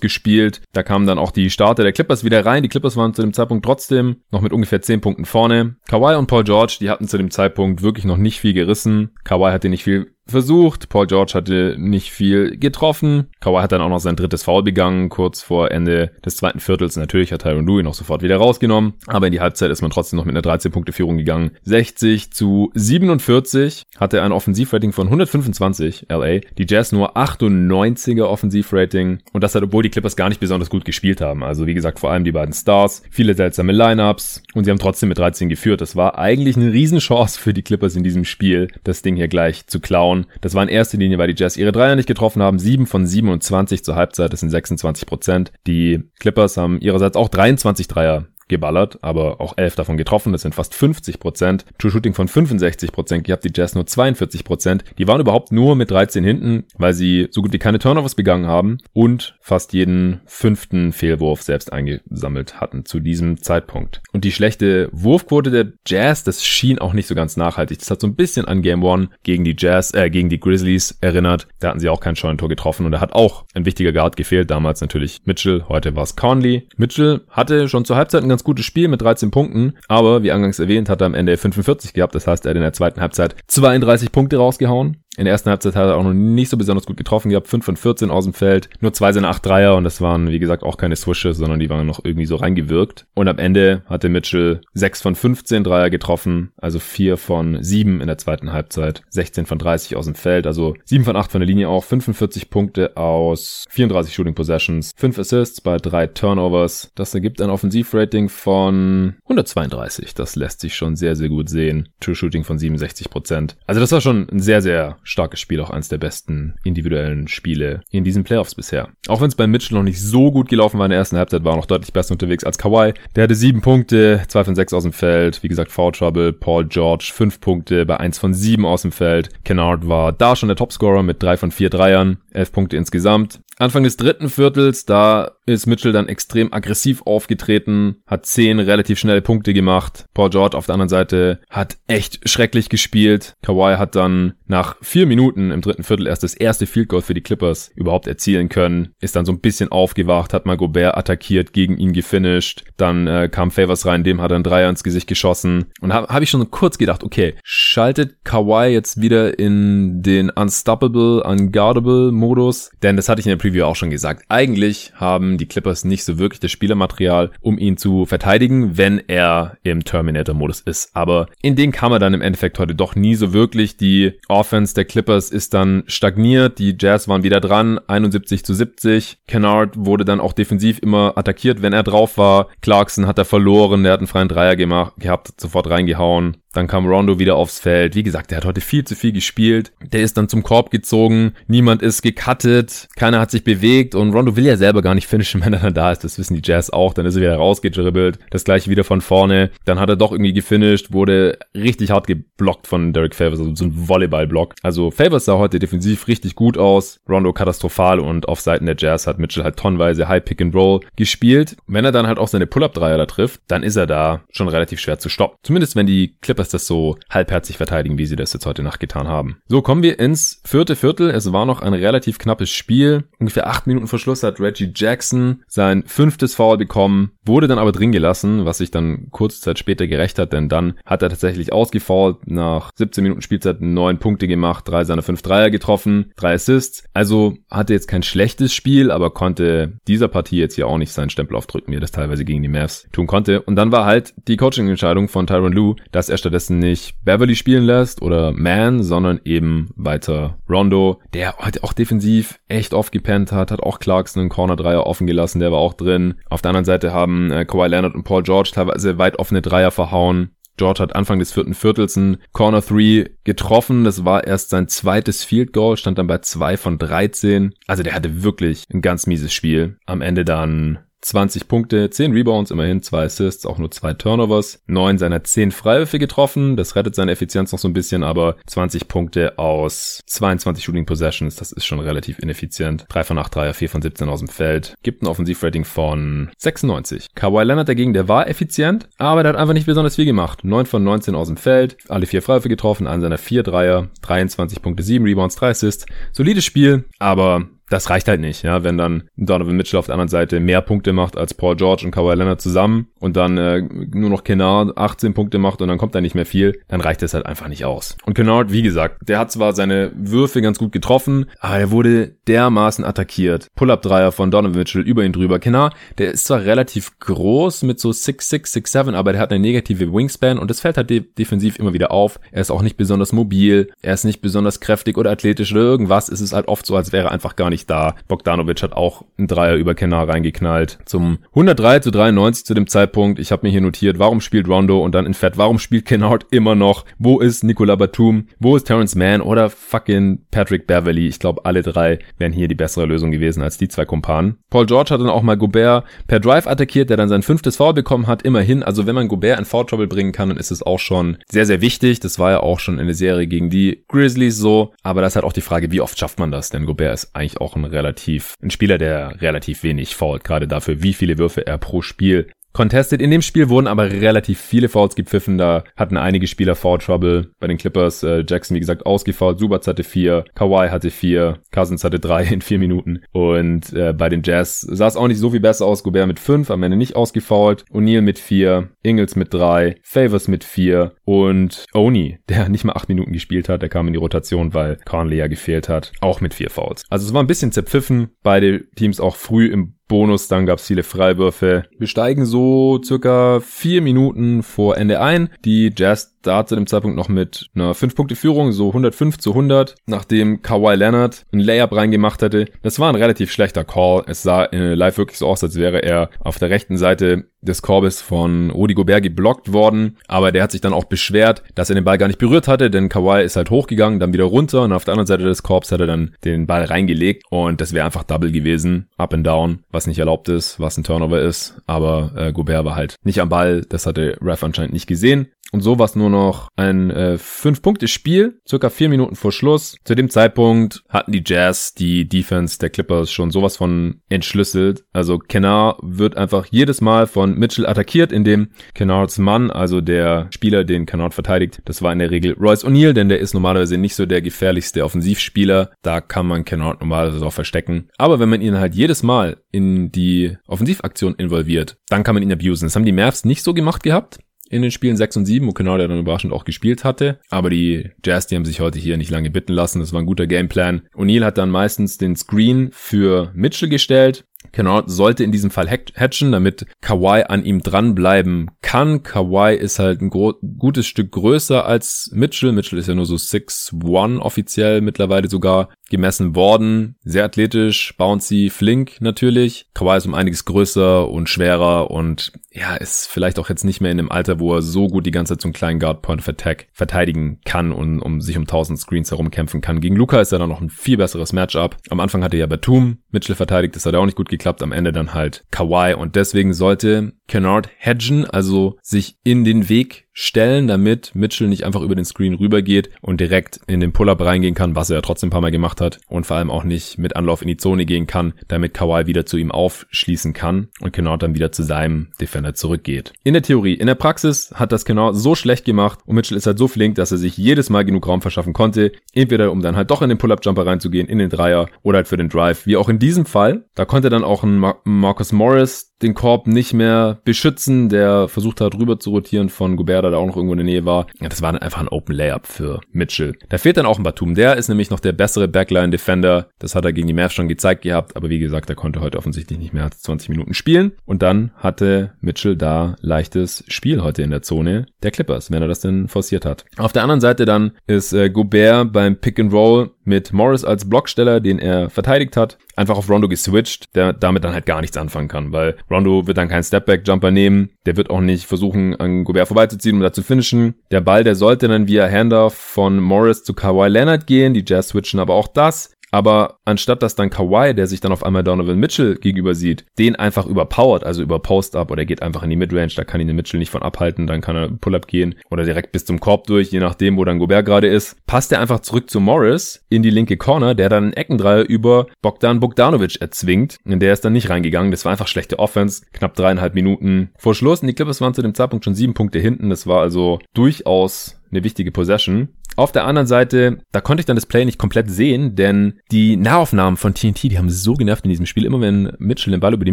gespielt. Da kamen dann auch die Starter der Clippers wieder rein. Die Clippers waren zu dem Zeitpunkt trotzdem noch mit ungefähr 10 Punkten vorne. Kawhi und Paul George, die hatten zu dem Zeitpunkt wirklich noch nicht viel gerissen. Kawhi hatte nicht viel versucht. Paul George hatte nicht viel getroffen. Kawhi hat dann auch noch sein drittes Foul begangen, kurz vor Ende des zweiten Viertels. Natürlich hat Tyron Louis noch sofort wieder rausgenommen. Aber in die Halbzeit ist man trotzdem noch mit einer 13-Punkte-Führung gegangen. 60 zu 47 hatte ein Offensivrating von 125 LA. Die Jazz nur 98er Offensivrating und das hat, obwohl die Clippers gar nicht besonders gut gespielt haben. Also wie gesagt, vor allem die beiden Stars, viele seltsame Lineups und sie haben trotzdem mit 13 geführt. Das war eigentlich eine Riesenchance für die Clippers in diesem Spiel, das Ding hier gleich zu klauen. Das war in erster Linie, weil die Jazz ihre Dreier nicht getroffen haben. 7 von 27 zur Halbzeit, das sind 26 Prozent. Die Clippers haben ihrerseits auch 23 Dreier geballert, aber auch 11 davon getroffen. Das sind fast 50 Prozent. True Shooting von 65 Prozent gehabt, die Jazz nur 42 Prozent. Die waren überhaupt nur mit 13 hinten, weil sie so gut wie keine Turnovers begangen haben und fast jeden fünften Fehlwurf selbst eingesammelt hatten zu diesem Zeitpunkt. Und die schlechte Wurfquote der Jazz, das schien auch nicht so ganz nachhaltig. Das hat so ein bisschen an Game One gegen die Jazz, äh, gegen die Grizzlies erinnert. Da hatten sie auch kein Scheunentor getroffen und da hat auch ein wichtiger Guard gefehlt. Damals natürlich Mitchell, heute war es Conley. Mitchell hatte schon zur Halbzeit ein ganz gutes Spiel mit 13 Punkten, aber wie angangs erwähnt, hat er am Ende 45 gehabt. Das heißt, er hat in der zweiten Halbzeit 32 Punkte rausgehauen. In der ersten Halbzeit hat er auch noch nicht so besonders gut getroffen gehabt. 5 von 14 aus dem Feld. Nur zwei sind 8 Dreier und das waren, wie gesagt, auch keine Swishes, sondern die waren noch irgendwie so reingewirkt. Und am Ende hatte Mitchell 6 von 15 Dreier getroffen. Also 4 von 7 in der zweiten Halbzeit. 16 von 30 aus dem Feld. Also 7 von 8 von der Linie auch. 45 Punkte aus 34 Shooting Possessions. 5 Assists bei 3 Turnovers. Das ergibt ein Offensivrating von 132. Das lässt sich schon sehr, sehr gut sehen. True Shooting von 67 Prozent. Also das war schon ein sehr, sehr starkes Spiel, auch eines der besten individuellen Spiele in diesen Playoffs bisher. Auch wenn es bei Mitchell noch nicht so gut gelaufen war in der ersten Halbzeit, war er noch deutlich besser unterwegs als Kawhi. Der hatte sieben Punkte, zwei von sechs aus dem Feld, wie gesagt Foul Trouble, Paul George fünf Punkte bei eins von sieben aus dem Feld. Kennard war da schon der Topscorer mit drei von vier Dreiern, elf Punkte insgesamt. Anfang des dritten Viertels, da ist Mitchell dann extrem aggressiv aufgetreten, hat zehn relativ schnelle Punkte gemacht. Paul George auf der anderen Seite hat echt schrecklich gespielt. Kawhi hat dann nach vier Minuten im dritten Viertel erst das erste Field Goal für die Clippers überhaupt erzielen können. Ist dann so ein bisschen aufgewacht, hat mal Gobert attackiert, gegen ihn gefinisht. Dann äh, kam Favors rein, dem hat er einen Dreier ins Gesicht geschossen. Und habe hab ich schon kurz gedacht, okay, schaltet Kawhi jetzt wieder in den Unstoppable, Unguardable Modus? Denn das hatte ich in der Preview auch schon gesagt. Eigentlich haben die Clippers nicht so wirklich das Spielermaterial, um ihn zu verteidigen, wenn er im Terminator-Modus ist. Aber in den kam er dann im Endeffekt heute doch nie so wirklich. Die Offense der Clippers ist dann stagniert. Die Jazz waren wieder dran, 71 zu 70. Kennard wurde dann auch defensiv immer attackiert, wenn er drauf war. Clarkson hat er verloren, der hat einen freien Dreier gemacht, gehabt, sofort reingehauen. Dann kam Rondo wieder aufs Feld. Wie gesagt, der hat heute viel zu viel gespielt. Der ist dann zum Korb gezogen. Niemand ist gecuttet. Keiner hat sich bewegt. Und Rondo will ja selber gar nicht finishen, wenn er dann da ist. Das wissen die Jazz auch. Dann ist er wieder rausgedribbelt. Das gleiche wieder von vorne. Dann hat er doch irgendwie gefinisht. Wurde richtig hart geblockt von Derek Favors. Also so ein Volleyball-Block. Also Favors sah heute defensiv richtig gut aus. Rondo katastrophal. Und auf Seiten der Jazz hat Mitchell halt tonnenweise High Pick and Roll gespielt. Wenn er dann halt auch seine Pull-Up-Dreier da trifft, dann ist er da schon relativ schwer zu stoppen. Zumindest wenn die Clippers das so halbherzig verteidigen, wie sie das jetzt heute Nacht getan haben. So kommen wir ins vierte Viertel. Es war noch ein relativ knappes Spiel. Ungefähr acht Minuten vor Schluss hat Reggie Jackson sein fünftes Foul bekommen, wurde dann aber drin gelassen, was sich dann kurze Zeit später gerecht hat, denn dann hat er tatsächlich ausgefault, nach 17 Minuten Spielzeit neun Punkte gemacht, drei seiner fünf Dreier getroffen, drei Assists. Also hatte jetzt kein schlechtes Spiel, aber konnte dieser Partie jetzt hier auch nicht seinen Stempel aufdrücken, wie er das teilweise gegen die Mavs tun konnte. Und dann war halt die Coaching-Entscheidung von Tyron Lue, dass er stattdessen nicht Beverly spielen lässt oder Man, sondern eben weiter Rondo, der heute auch defensiv echt oft gepennt hat, hat auch Clarkson einen Corner-Dreier offen gelassen, der war auch drin. Auf der anderen Seite haben äh, Kawhi Leonard und Paul George teilweise weit offene Dreier verhauen. George hat Anfang des vierten Viertels ein Corner 3 getroffen. Das war erst sein zweites Field Goal, stand dann bei zwei von 13. Also der hatte wirklich ein ganz mieses Spiel. Am Ende dann 20 Punkte, 10 Rebounds, immerhin 2 Assists, auch nur 2 Turnovers, 9 seiner 10 Freiwürfe getroffen, das rettet seine Effizienz noch so ein bisschen, aber 20 Punkte aus 22 Shooting Possessions, das ist schon relativ ineffizient. 3 von 8 Dreier, 4 von 17 aus dem Feld, gibt ein Offensivrating von 96. Kawhi Leonard dagegen, der war effizient, aber der hat einfach nicht besonders viel gemacht. 9 von 19 aus dem Feld, alle 4 Freiwürfe getroffen, an seiner 4 Dreier, 23 Punkte, 7 Rebounds, 3 Assists. Solides Spiel, aber das reicht halt nicht, ja, wenn dann Donovan Mitchell auf der anderen Seite mehr Punkte macht als Paul George und Kawhi Leonard zusammen und dann äh, nur noch Kennard 18 Punkte macht und dann kommt da nicht mehr viel, dann reicht das halt einfach nicht aus. Und Kennard, wie gesagt, der hat zwar seine Würfe ganz gut getroffen, aber er wurde dermaßen attackiert. Pull-up-Dreier von Donovan Mitchell über ihn drüber. Kennard, der ist zwar relativ groß mit so 6'6, 6'7, aber der hat eine negative Wingspan und das fällt halt de defensiv immer wieder auf. Er ist auch nicht besonders mobil, er ist nicht besonders kräftig oder athletisch oder irgendwas. Es ist halt oft so, als wäre er einfach gar nicht nicht da. Bogdanovic hat auch einen Dreier über Kenner reingeknallt. Zum 103 zu 93 zu dem Zeitpunkt. Ich habe mir hier notiert, warum spielt Rondo und dann in Fett, warum spielt Kennard immer noch? Wo ist Nicola Batum? Wo ist Terrence Mann oder fucking Patrick Beverly? Ich glaube, alle drei wären hier die bessere Lösung gewesen als die zwei Kumpanen. Paul George hat dann auch mal Gobert per Drive attackiert, der dann sein fünftes Foul bekommen hat. Immerhin, also wenn man Gobert in Foul Trouble bringen kann, dann ist es auch schon sehr, sehr wichtig. Das war ja auch schon in der Serie gegen die Grizzlies so. Aber das ist halt auch die Frage, wie oft schafft man das? Denn Gobert ist eigentlich auch ein relativ, ein Spieler, der relativ wenig fault, gerade dafür, wie viele Würfe er pro Spiel contested. In dem Spiel wurden aber relativ viele Fouls gepfiffen. Da hatten einige Spieler Foul Trouble. Bei den Clippers äh, Jackson, wie gesagt, ausgefault. Subats hatte vier. Kawhi hatte vier. Cousins hatte drei in vier Minuten. Und äh, bei den Jazz sah es auch nicht so viel besser aus. Gobert mit fünf, am Ende nicht ausgefault. O'Neal mit vier. Ingles mit drei. Favors mit vier. Und Oni, der nicht mal acht Minuten gespielt hat, der kam in die Rotation, weil Conley ja gefehlt hat. Auch mit vier Fouls. Also es war ein bisschen zerpfiffen. Beide Teams auch früh im Bonus, dann gab es viele Freiwürfe. Wir steigen so circa vier Minuten vor Ende ein. Die Jazz da zu dem Zeitpunkt noch mit einer 5-Punkte-Führung, so 105 zu 100, nachdem Kawhi Leonard ein Layup reingemacht hatte. Das war ein relativ schlechter Call. Es sah äh, live wirklich so aus, als wäre er auf der rechten Seite des Korbes von Rudi Gobert geblockt worden, aber der hat sich dann auch beschwert, dass er den Ball gar nicht berührt hatte, denn Kawhi ist halt hochgegangen, dann wieder runter und auf der anderen Seite des Korbs hat er dann den Ball reingelegt und das wäre einfach Double gewesen, up and down, was nicht erlaubt ist, was ein Turnover ist, aber äh, Gobert war halt nicht am Ball, das hatte Ref anscheinend nicht gesehen und so war es nur noch ein äh, Fünf-Punkte-Spiel, circa vier Minuten vor Schluss. Zu dem Zeitpunkt hatten die Jazz die Defense der Clippers schon sowas von entschlüsselt. Also Kennard wird einfach jedes Mal von Mitchell attackiert, indem Kennards Mann, also der Spieler, den Kennard verteidigt, das war in der Regel Royce O'Neal, denn der ist normalerweise nicht so der gefährlichste Offensivspieler. Da kann man Kennard normalerweise auch verstecken. Aber wenn man ihn halt jedes Mal in die Offensivaktion involviert, dann kann man ihn abusen. Das haben die Mavs nicht so gemacht gehabt in den Spielen 6 und 7, wo genau der dann überraschend auch gespielt hatte. Aber die Jazz, die haben sich heute hier nicht lange bitten lassen. Das war ein guter Gameplan. O'Neal hat dann meistens den Screen für Mitchell gestellt. Kennard sollte in diesem Fall hatchen, damit Kawhi an ihm dranbleiben kann. Kawhi ist halt ein gutes Stück größer als Mitchell. Mitchell ist ja nur so 6'1 offiziell mittlerweile sogar. Gemessen worden. Sehr athletisch, bouncy, flink natürlich. Kawhi ist um einiges größer und schwerer und ja, ist vielleicht auch jetzt nicht mehr in dem Alter, wo er so gut die ganze Zeit einen kleinen Guard Point of Attack verteidigen kann und um sich um 1000 Screens herumkämpfen kann. Gegen Luca ist er dann noch ein viel besseres Matchup. Am Anfang hatte ja Batum Mitchell verteidigt, das hat auch nicht gut geklappt. Am Ende dann halt Kawhi und deswegen sollte Kennard hedgen, also sich in den Weg stellen, damit Mitchell nicht einfach über den Screen rübergeht und direkt in den Pull-Up reingehen kann, was er ja trotzdem ein paar Mal gemacht hat und vor allem auch nicht mit Anlauf in die Zone gehen kann, damit Kawhi wieder zu ihm aufschließen kann und Kennard dann wieder zu seinem Defender zurückgeht. In der Theorie, in der Praxis hat das Kennard so schlecht gemacht und Mitchell ist halt so flink, dass er sich jedes Mal genug Raum verschaffen konnte, entweder um dann halt doch in den Pull-Up-Jumper reinzugehen, in den Dreier oder halt für den Drive, wie auch in diesem Fall. Da konnte dann auch ein Mar Marcus Morris den Korb nicht mehr beschützen, der versucht hat rüber zu rotieren von Gobert, der auch noch irgendwo in der Nähe war. Ja, das war einfach ein Open Layup für Mitchell. Da fehlt dann auch ein Batum. Der ist nämlich noch der bessere Backline Defender. Das hat er gegen die Mavs schon gezeigt gehabt, aber wie gesagt, er konnte heute offensichtlich nicht mehr als 20 Minuten spielen. Und dann hatte Mitchell da leichtes Spiel heute in der Zone der Clippers, wenn er das denn forciert hat. Auf der anderen Seite dann ist äh, Gobert beim Pick and Roll mit Morris als Blocksteller, den er verteidigt hat, einfach auf Rondo geswitcht, der damit dann halt gar nichts anfangen kann, weil Rondo wird dann keinen Stepback-Jumper nehmen, der wird auch nicht versuchen, an Gobert vorbeizuziehen, um da zu finishen. Der Ball, der sollte dann via Handoff von Morris zu Kawhi Leonard gehen, die Jazz switchen aber auch das. Aber anstatt dass dann Kawhi, der sich dann auf einmal Donovan Mitchell gegenüber sieht, den einfach überpowert, also über Post-Up oder geht einfach in die Midrange, da kann ihn der Mitchell nicht von abhalten, dann kann er Pull-Up gehen oder direkt bis zum Korb durch, je nachdem, wo dann Gobert gerade ist, passt er einfach zurück zu Morris in die linke Corner, der dann einen Eckendreier über Bogdan Bogdanovic erzwingt. Und der ist dann nicht reingegangen. Das war einfach schlechte Offense. Knapp dreieinhalb Minuten vor Schluss. Und die Clippers waren zu dem Zeitpunkt schon sieben Punkte hinten. Das war also durchaus eine wichtige Possession. Auf der anderen Seite, da konnte ich dann das Play nicht komplett sehen, denn die Nahaufnahmen von TNT, die haben so genervt in diesem Spiel. Immer wenn Mitchell den Ball über die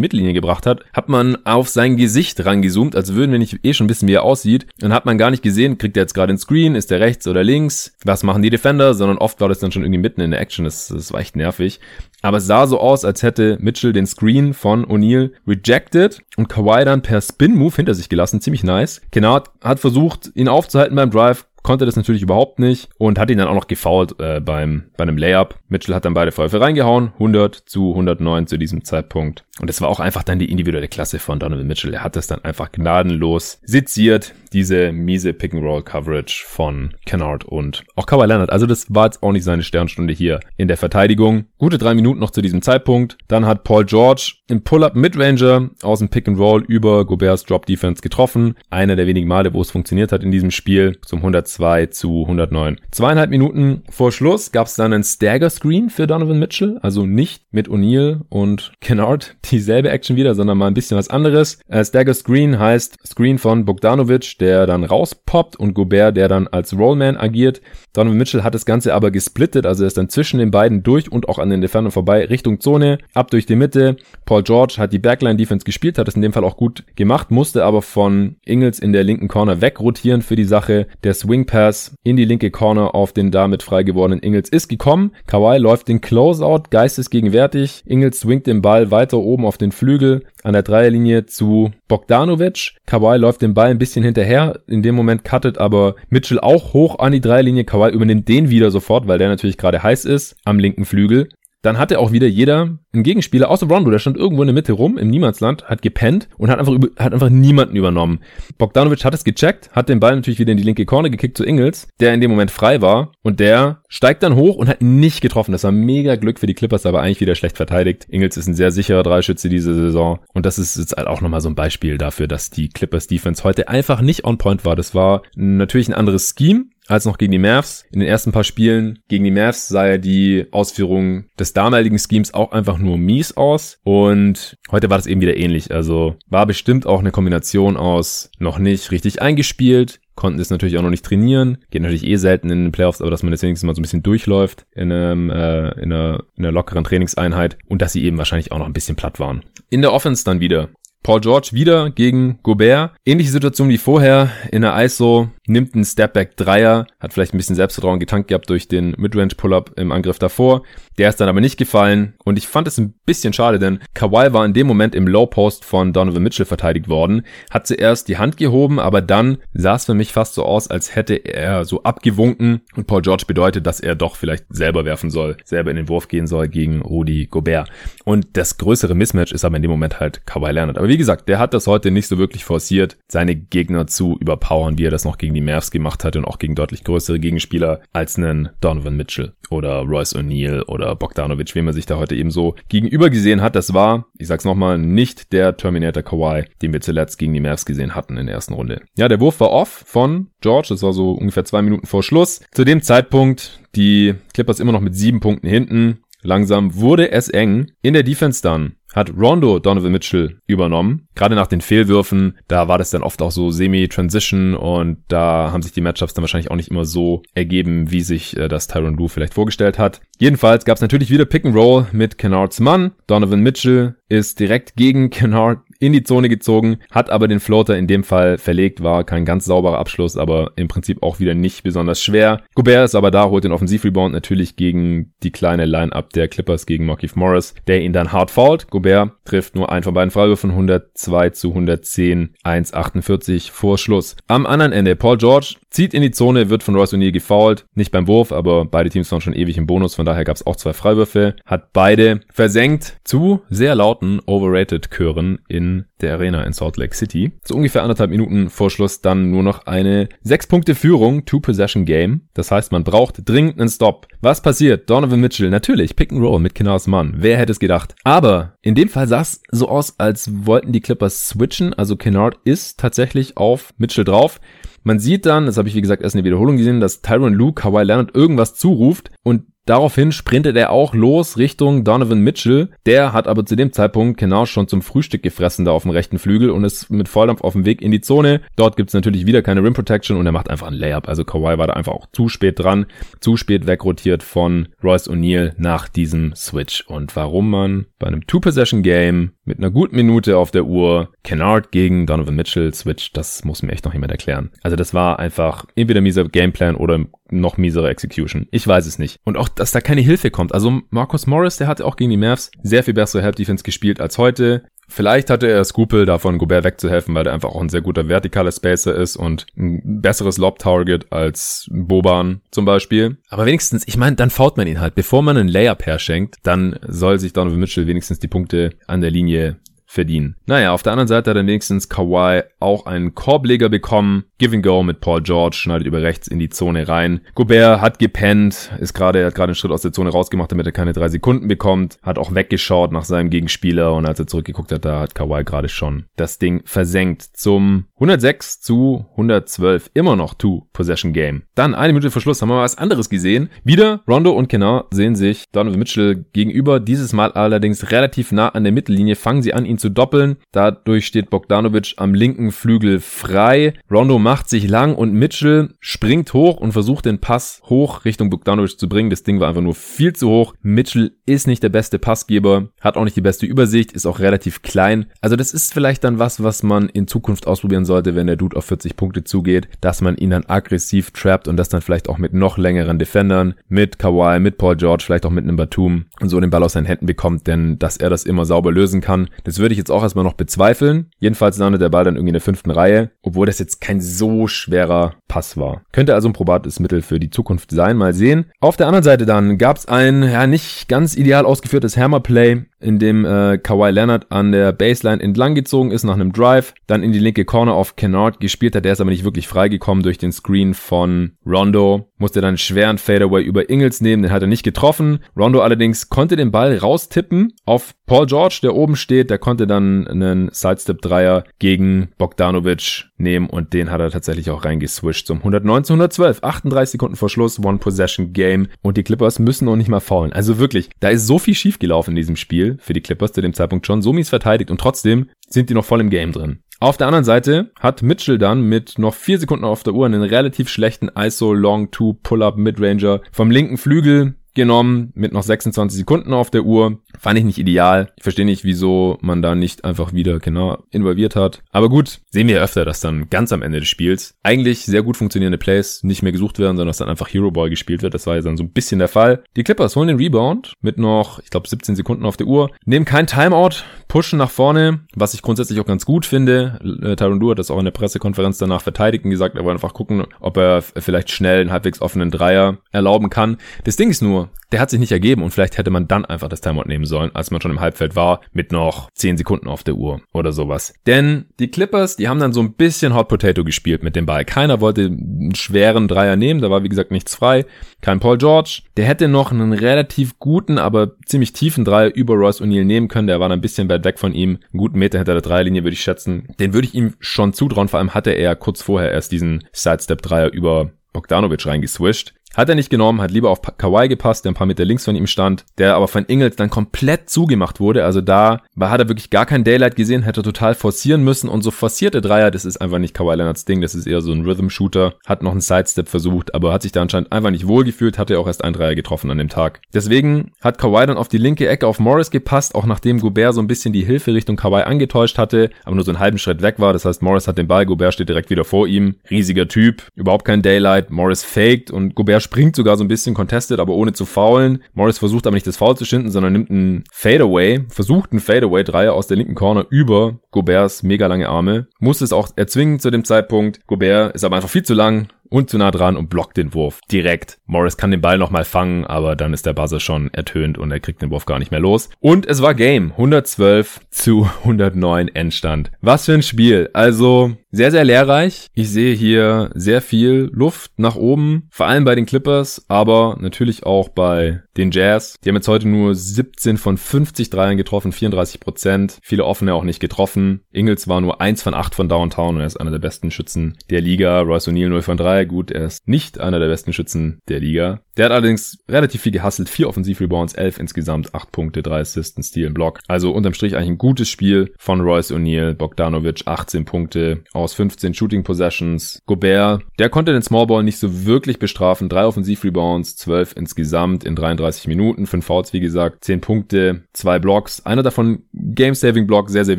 Mittellinie gebracht hat, hat man auf sein Gesicht rangezoomt, als würden wir nicht eh schon wissen, wie er aussieht. Und hat man gar nicht gesehen, kriegt er jetzt gerade den Screen, ist er rechts oder links, was machen die Defender, sondern oft war das dann schon irgendwie mitten in der Action. Das, das war echt nervig. Aber es sah so aus, als hätte Mitchell den Screen von O'Neal rejected und Kawhi dann per Spin-Move hinter sich gelassen. Ziemlich nice. Kennard hat versucht, ihn aufzuhalten beim Drive, konnte das natürlich überhaupt nicht und hat ihn dann auch noch gefoult äh, beim, bei einem Layup. Mitchell hat dann beide Pfeife reingehauen, 100 zu 109 zu diesem Zeitpunkt. Und das war auch einfach dann die individuelle Klasse von Donovan Mitchell. Er hat das dann einfach gnadenlos seziert, diese miese Pick-and-Roll-Coverage von Kennard und auch Kawhi Leonard. Also das war jetzt auch nicht seine Sternstunde hier in der Verteidigung. Gute drei Minuten noch zu diesem Zeitpunkt. Dann hat Paul George im Pull-Up Midranger aus dem Pick-and-Roll über Goberts Drop-Defense getroffen. Einer der wenigen Male, wo es funktioniert hat in diesem Spiel zum 100 102 zu 109. Zweieinhalb Minuten vor Schluss gab es dann einen Stagger Screen für Donovan Mitchell, also nicht mit O'Neal und Kennard dieselbe Action wieder, sondern mal ein bisschen was anderes. Äh, Stagger Screen heißt Screen von Bogdanovic, der dann rauspoppt und Gobert, der dann als Rollman agiert. Donovan Mitchell hat das Ganze aber gesplittet, also er ist dann zwischen den beiden durch und auch an den Defendern vorbei Richtung Zone, ab durch die Mitte. Paul George hat die Backline Defense gespielt, hat es in dem Fall auch gut gemacht, musste aber von Ingles in der linken Corner wegrotieren für die Sache. Der Swing Swing Pass in die linke Corner auf den damit frei gewordenen Ingles ist gekommen. Kawhi läuft den Closeout geistesgegenwärtig. Ingles swingt den Ball weiter oben auf den Flügel an der Dreierlinie zu Bogdanovic. Kawhi läuft den Ball ein bisschen hinterher. In dem Moment cuttet aber Mitchell auch hoch an die Dreierlinie. Kawhi übernimmt den wieder sofort, weil der natürlich gerade heiß ist am linken Flügel. Dann hatte auch wieder jeder einen Gegenspieler, außer Rondo, der stand irgendwo in der Mitte rum, im Niemandsland, hat gepennt und hat einfach, hat einfach niemanden übernommen. Bogdanovic hat es gecheckt, hat den Ball natürlich wieder in die linke Corner gekickt zu Ingles, der in dem Moment frei war und der steigt dann hoch und hat nicht getroffen. Das war mega Glück für die Clippers, aber eigentlich wieder schlecht verteidigt. Ingles ist ein sehr sicherer Dreischütze diese Saison und das ist jetzt halt auch nochmal so ein Beispiel dafür, dass die Clippers Defense heute einfach nicht on point war. Das war natürlich ein anderes Scheme, als noch gegen die Mavs. In den ersten paar Spielen gegen die Mavs sah ja die Ausführung des damaligen Schemes auch einfach nur mies aus. Und heute war das eben wieder ähnlich. Also war bestimmt auch eine Kombination aus noch nicht richtig eingespielt, konnten das natürlich auch noch nicht trainieren. Geht natürlich eh selten in den Playoffs, aber dass man jetzt wenigstens mal so ein bisschen durchläuft in, einem, äh, in, einer, in einer lockeren Trainingseinheit und dass sie eben wahrscheinlich auch noch ein bisschen platt waren. In der Offense dann wieder Paul George wieder gegen Gobert. Ähnliche Situation wie vorher in der ISO nimmt einen Stepback-Dreier, hat vielleicht ein bisschen Selbstvertrauen getankt gehabt durch den Midrange-Pull-Up im Angriff davor. Der ist dann aber nicht gefallen und ich fand es ein bisschen schade, denn Kawhi war in dem Moment im Low-Post von Donovan Mitchell verteidigt worden, hat zuerst die Hand gehoben, aber dann sah es für mich fast so aus, als hätte er so abgewunken und Paul George bedeutet, dass er doch vielleicht selber werfen soll, selber in den Wurf gehen soll gegen Rudy Gobert. Und das größere Mismatch ist aber in dem Moment halt Kawhi Leonard. Aber wie gesagt, der hat das heute nicht so wirklich forciert, seine Gegner zu überpowern, wie er das noch gegen die Mavs gemacht hat und auch gegen deutlich größere Gegenspieler als einen Donovan Mitchell oder Royce O'Neal oder Bogdanovic, wem er sich da heute eben so gegenüber gesehen hat. Das war, ich sag's nochmal, nicht der Terminator Kawhi, den wir zuletzt gegen die Mavs gesehen hatten in der ersten Runde. Ja, der Wurf war off von George, das war so ungefähr zwei Minuten vor Schluss. Zu dem Zeitpunkt die Clippers immer noch mit sieben Punkten hinten. Langsam wurde es eng. In der Defense dann hat Rondo Donovan Mitchell übernommen. Gerade nach den Fehlwürfen, da war das dann oft auch so Semi-Transition und da haben sich die Matchups dann wahrscheinlich auch nicht immer so ergeben, wie sich äh, das Tyron Lue vielleicht vorgestellt hat. Jedenfalls gab es natürlich wieder Pick and Roll mit Kennards Mann. Donovan Mitchell ist direkt gegen Kennard in die Zone gezogen, hat aber den Floater in dem Fall verlegt, war kein ganz sauberer Abschluss, aber im Prinzip auch wieder nicht besonders schwer. Gobert ist aber da, holt den Offensivrebound natürlich gegen die kleine Line-Up der Clippers gegen Markif Morris, der ihn dann hart fault. Gobert trifft nur einen von beiden Freiwürfen, 102 zu 110, 1,48 vor Schluss. Am anderen Ende, Paul George zieht in die Zone, wird von Royce O'Neal gefoult, nicht beim Wurf, aber beide Teams waren schon ewig im Bonus, von daher gab es auch zwei Freiwürfe, hat beide versenkt zu sehr lauten Overrated-Chören in der Arena in Salt Lake City. So ungefähr anderthalb Minuten vor Schluss dann nur noch eine sechs Punkte Führung, Two-Possession-Game. Das heißt, man braucht dringend einen Stop. Was passiert? Donovan Mitchell, natürlich, Pick and Roll mit Kinnars Mann. Wer hätte es gedacht? Aber in dem Fall sah es so aus, als wollten die Clippers switchen. Also Kennard ist tatsächlich auf Mitchell drauf. Man sieht dann, das habe ich wie gesagt erst in der Wiederholung gesehen, dass Tyron Lue Kawhi Leonard irgendwas zuruft und Daraufhin sprintet er auch los Richtung Donovan Mitchell. Der hat aber zu dem Zeitpunkt genau schon zum Frühstück gefressen da auf dem rechten Flügel und ist mit Volldampf auf dem Weg in die Zone. Dort gibt's natürlich wieder keine Rim Protection und er macht einfach ein Layup. Also Kawhi war da einfach auch zu spät dran, zu spät wegrotiert von Royce O'Neal nach diesem Switch. Und warum man bei einem Two-Possession-Game mit einer guten Minute auf der Uhr Kennard gegen Donovan Mitchell switcht, das muss mir echt noch jemand erklären. Also das war einfach entweder mieser Gameplan oder noch miesere Execution. Ich weiß es nicht. Und auch, dass da keine Hilfe kommt. Also Marcus Morris, der hatte auch gegen die Mavs sehr viel bessere Help Defense gespielt als heute. Vielleicht hatte er Skrupel davon, Gobert wegzuhelfen, weil er einfach auch ein sehr guter vertikaler Spacer ist und ein besseres Lob-Target als Boban zum Beispiel. Aber wenigstens, ich meine, dann fault man ihn halt. Bevor man einen Layup herschenkt, dann soll sich Donovan Mitchell wenigstens die Punkte an der Linie verdienen. Naja, auf der anderen Seite hat dann wenigstens Kawhi auch einen Korbleger bekommen. Give and Go mit Paul George, schneidet über rechts in die Zone rein. Gobert hat gepennt, ist gerade, hat gerade einen Schritt aus der Zone rausgemacht, damit er keine drei Sekunden bekommt, hat auch weggeschaut nach seinem Gegenspieler und als er zurückgeguckt hat, da hat Kawhi gerade schon das Ding versenkt zum 106 zu 112. Immer noch Two-Possession-Game. Dann eine Minute vor Schluss haben wir was anderes gesehen. Wieder Rondo und Kennard sehen sich Donovan Mitchell gegenüber, dieses Mal allerdings relativ nah an der Mittellinie, fangen sie an, ihn zu doppeln. Dadurch steht Bogdanovic am linken Flügel frei. Rondo macht sich lang und Mitchell springt hoch und versucht den Pass hoch Richtung Bogdanovic zu bringen. Das Ding war einfach nur viel zu hoch. Mitchell ist nicht der beste Passgeber, hat auch nicht die beste Übersicht, ist auch relativ klein. Also das ist vielleicht dann was, was man in Zukunft ausprobieren sollte, wenn der Dude auf 40 Punkte zugeht, dass man ihn dann aggressiv trappt und das dann vielleicht auch mit noch längeren Defendern, mit Kawhi, mit Paul George, vielleicht auch mit einem Batum und so den Ball aus seinen Händen bekommt, denn dass er das immer sauber lösen kann, das würde würde ich jetzt auch erstmal noch bezweifeln. Jedenfalls landet der Ball dann irgendwie in der fünften Reihe, obwohl das jetzt kein so schwerer Pass war. Könnte also ein probates Mittel für die Zukunft sein, mal sehen. Auf der anderen Seite dann gab es ein ja nicht ganz ideal ausgeführtes Hammerplay in dem äh, Kawhi Leonard an der Baseline entlang gezogen ist nach einem Drive, dann in die linke Corner auf Kennard gespielt hat. Der ist aber nicht wirklich freigekommen durch den Screen von Rondo. Musste dann einen schweren Fadeaway über Ingles nehmen, den hat er nicht getroffen. Rondo allerdings konnte den Ball raustippen auf Paul George, der oben steht. Der konnte dann einen Sidestep-Dreier gegen Bogdanovic nehmen und den hat er tatsächlich auch reingeswischt zum 119, 112. 38 Sekunden vor Schluss, One-Possession-Game und die Clippers müssen noch nicht mal faulen. Also wirklich, da ist so viel schiefgelaufen in diesem Spiel für die Clippers zu dem Zeitpunkt schon so mies verteidigt und trotzdem sind die noch voll im Game drin. Auf der anderen Seite hat Mitchell dann mit noch vier Sekunden auf der Uhr einen relativ schlechten ISO Long 2 Pull-Up Midranger vom linken Flügel genommen mit noch 26 Sekunden auf der Uhr. Fand ich nicht ideal. Ich verstehe nicht, wieso man da nicht einfach wieder genau involviert hat. Aber gut, sehen wir öfter, dass dann ganz am Ende des Spiels eigentlich sehr gut funktionierende Plays nicht mehr gesucht werden, sondern dass dann einfach Hero Ball gespielt wird. Das war ja dann so ein bisschen der Fall. Die Clippers holen den Rebound mit noch, ich glaube, 17 Sekunden auf der Uhr. Nehmen kein Timeout, pushen nach vorne, was ich grundsätzlich auch ganz gut finde. Äh, Tyron Lue hat das auch in der Pressekonferenz danach verteidigt und gesagt, er wollte einfach gucken, ob er vielleicht schnell einen halbwegs offenen Dreier erlauben kann. Das Ding ist nur, der hat sich nicht ergeben und vielleicht hätte man dann einfach das Timeout nehmen sollen, als man schon im Halbfeld war, mit noch 10 Sekunden auf der Uhr oder sowas. Denn die Clippers, die haben dann so ein bisschen Hot Potato gespielt mit dem Ball. Keiner wollte einen schweren Dreier nehmen, da war wie gesagt nichts frei. Kein Paul George. Der hätte noch einen relativ guten, aber ziemlich tiefen Dreier über Royce O'Neal nehmen können. Der war dann ein bisschen weit weg von ihm. Einen guten Meter hinter der Dreierlinie würde ich schätzen. Den würde ich ihm schon zutrauen. Vor allem hatte er kurz vorher erst diesen Sidestep-Dreier über Bogdanovic reingeswischt. Hat er nicht genommen, hat lieber auf Kawhi gepasst, der ein paar Meter links von ihm stand, der aber von Ingles dann komplett zugemacht wurde. Also da war, hat er wirklich gar kein Daylight gesehen, hätte total forcieren müssen und so forcierte Dreier, das ist einfach nicht Kawhi Leonards Ding, das ist eher so ein Rhythm-Shooter, hat noch einen Sidestep versucht, aber hat sich da anscheinend einfach nicht wohlgefühlt, hatte auch erst ein Dreier getroffen an dem Tag. Deswegen hat Kawhi dann auf die linke Ecke auf Morris gepasst, auch nachdem Gobert so ein bisschen die Hilfe Richtung Kawhi angetäuscht hatte, aber nur so einen halben Schritt weg war. Das heißt, Morris hat den Ball, Gobert steht direkt wieder vor ihm. Riesiger Typ, überhaupt kein Daylight, Morris faked und Gobert springt sogar so ein bisschen contested, aber ohne zu faulen. Morris versucht aber nicht das Foul zu schinden, sondern nimmt einen Fadeaway, versucht einen Fadeaway-Dreier aus der linken Corner über Goberts mega lange Arme. Muss es auch erzwingen zu dem Zeitpunkt. Gobert ist aber einfach viel zu lang und zu nah dran und blockt den Wurf direkt. Morris kann den Ball nochmal fangen, aber dann ist der Buzzer schon ertönt und er kriegt den Wurf gar nicht mehr los. Und es war Game. 112 zu 109 Endstand. Was für ein Spiel. Also sehr, sehr lehrreich. Ich sehe hier sehr viel Luft nach oben, vor allem bei den Clippers, aber natürlich auch bei den Jazz. Die haben jetzt heute nur 17 von 50 Dreiern getroffen, 34 Prozent. Viele offene auch nicht getroffen. Ingles war nur 1 von 8 von Downtown und er ist einer der besten Schützen der Liga. Royce O'Neal 0 von 3 gut, er ist nicht einer der besten Schützen der Liga. Der hat allerdings relativ viel gehustelt, vier Offensivrebounds, elf insgesamt, acht Punkte, drei Assisten, Steal, Block. Also unterm Strich eigentlich ein gutes Spiel von Royce O'Neal, Bogdanovic 18 Punkte aus 15 Shooting Possessions. Gobert, der konnte den Smallball nicht so wirklich bestrafen, drei Offensivrebounds, zwölf insgesamt in 33 Minuten, fünf Fouls wie gesagt, zehn Punkte, zwei Blocks, einer davon Game-Saving Block, sehr sehr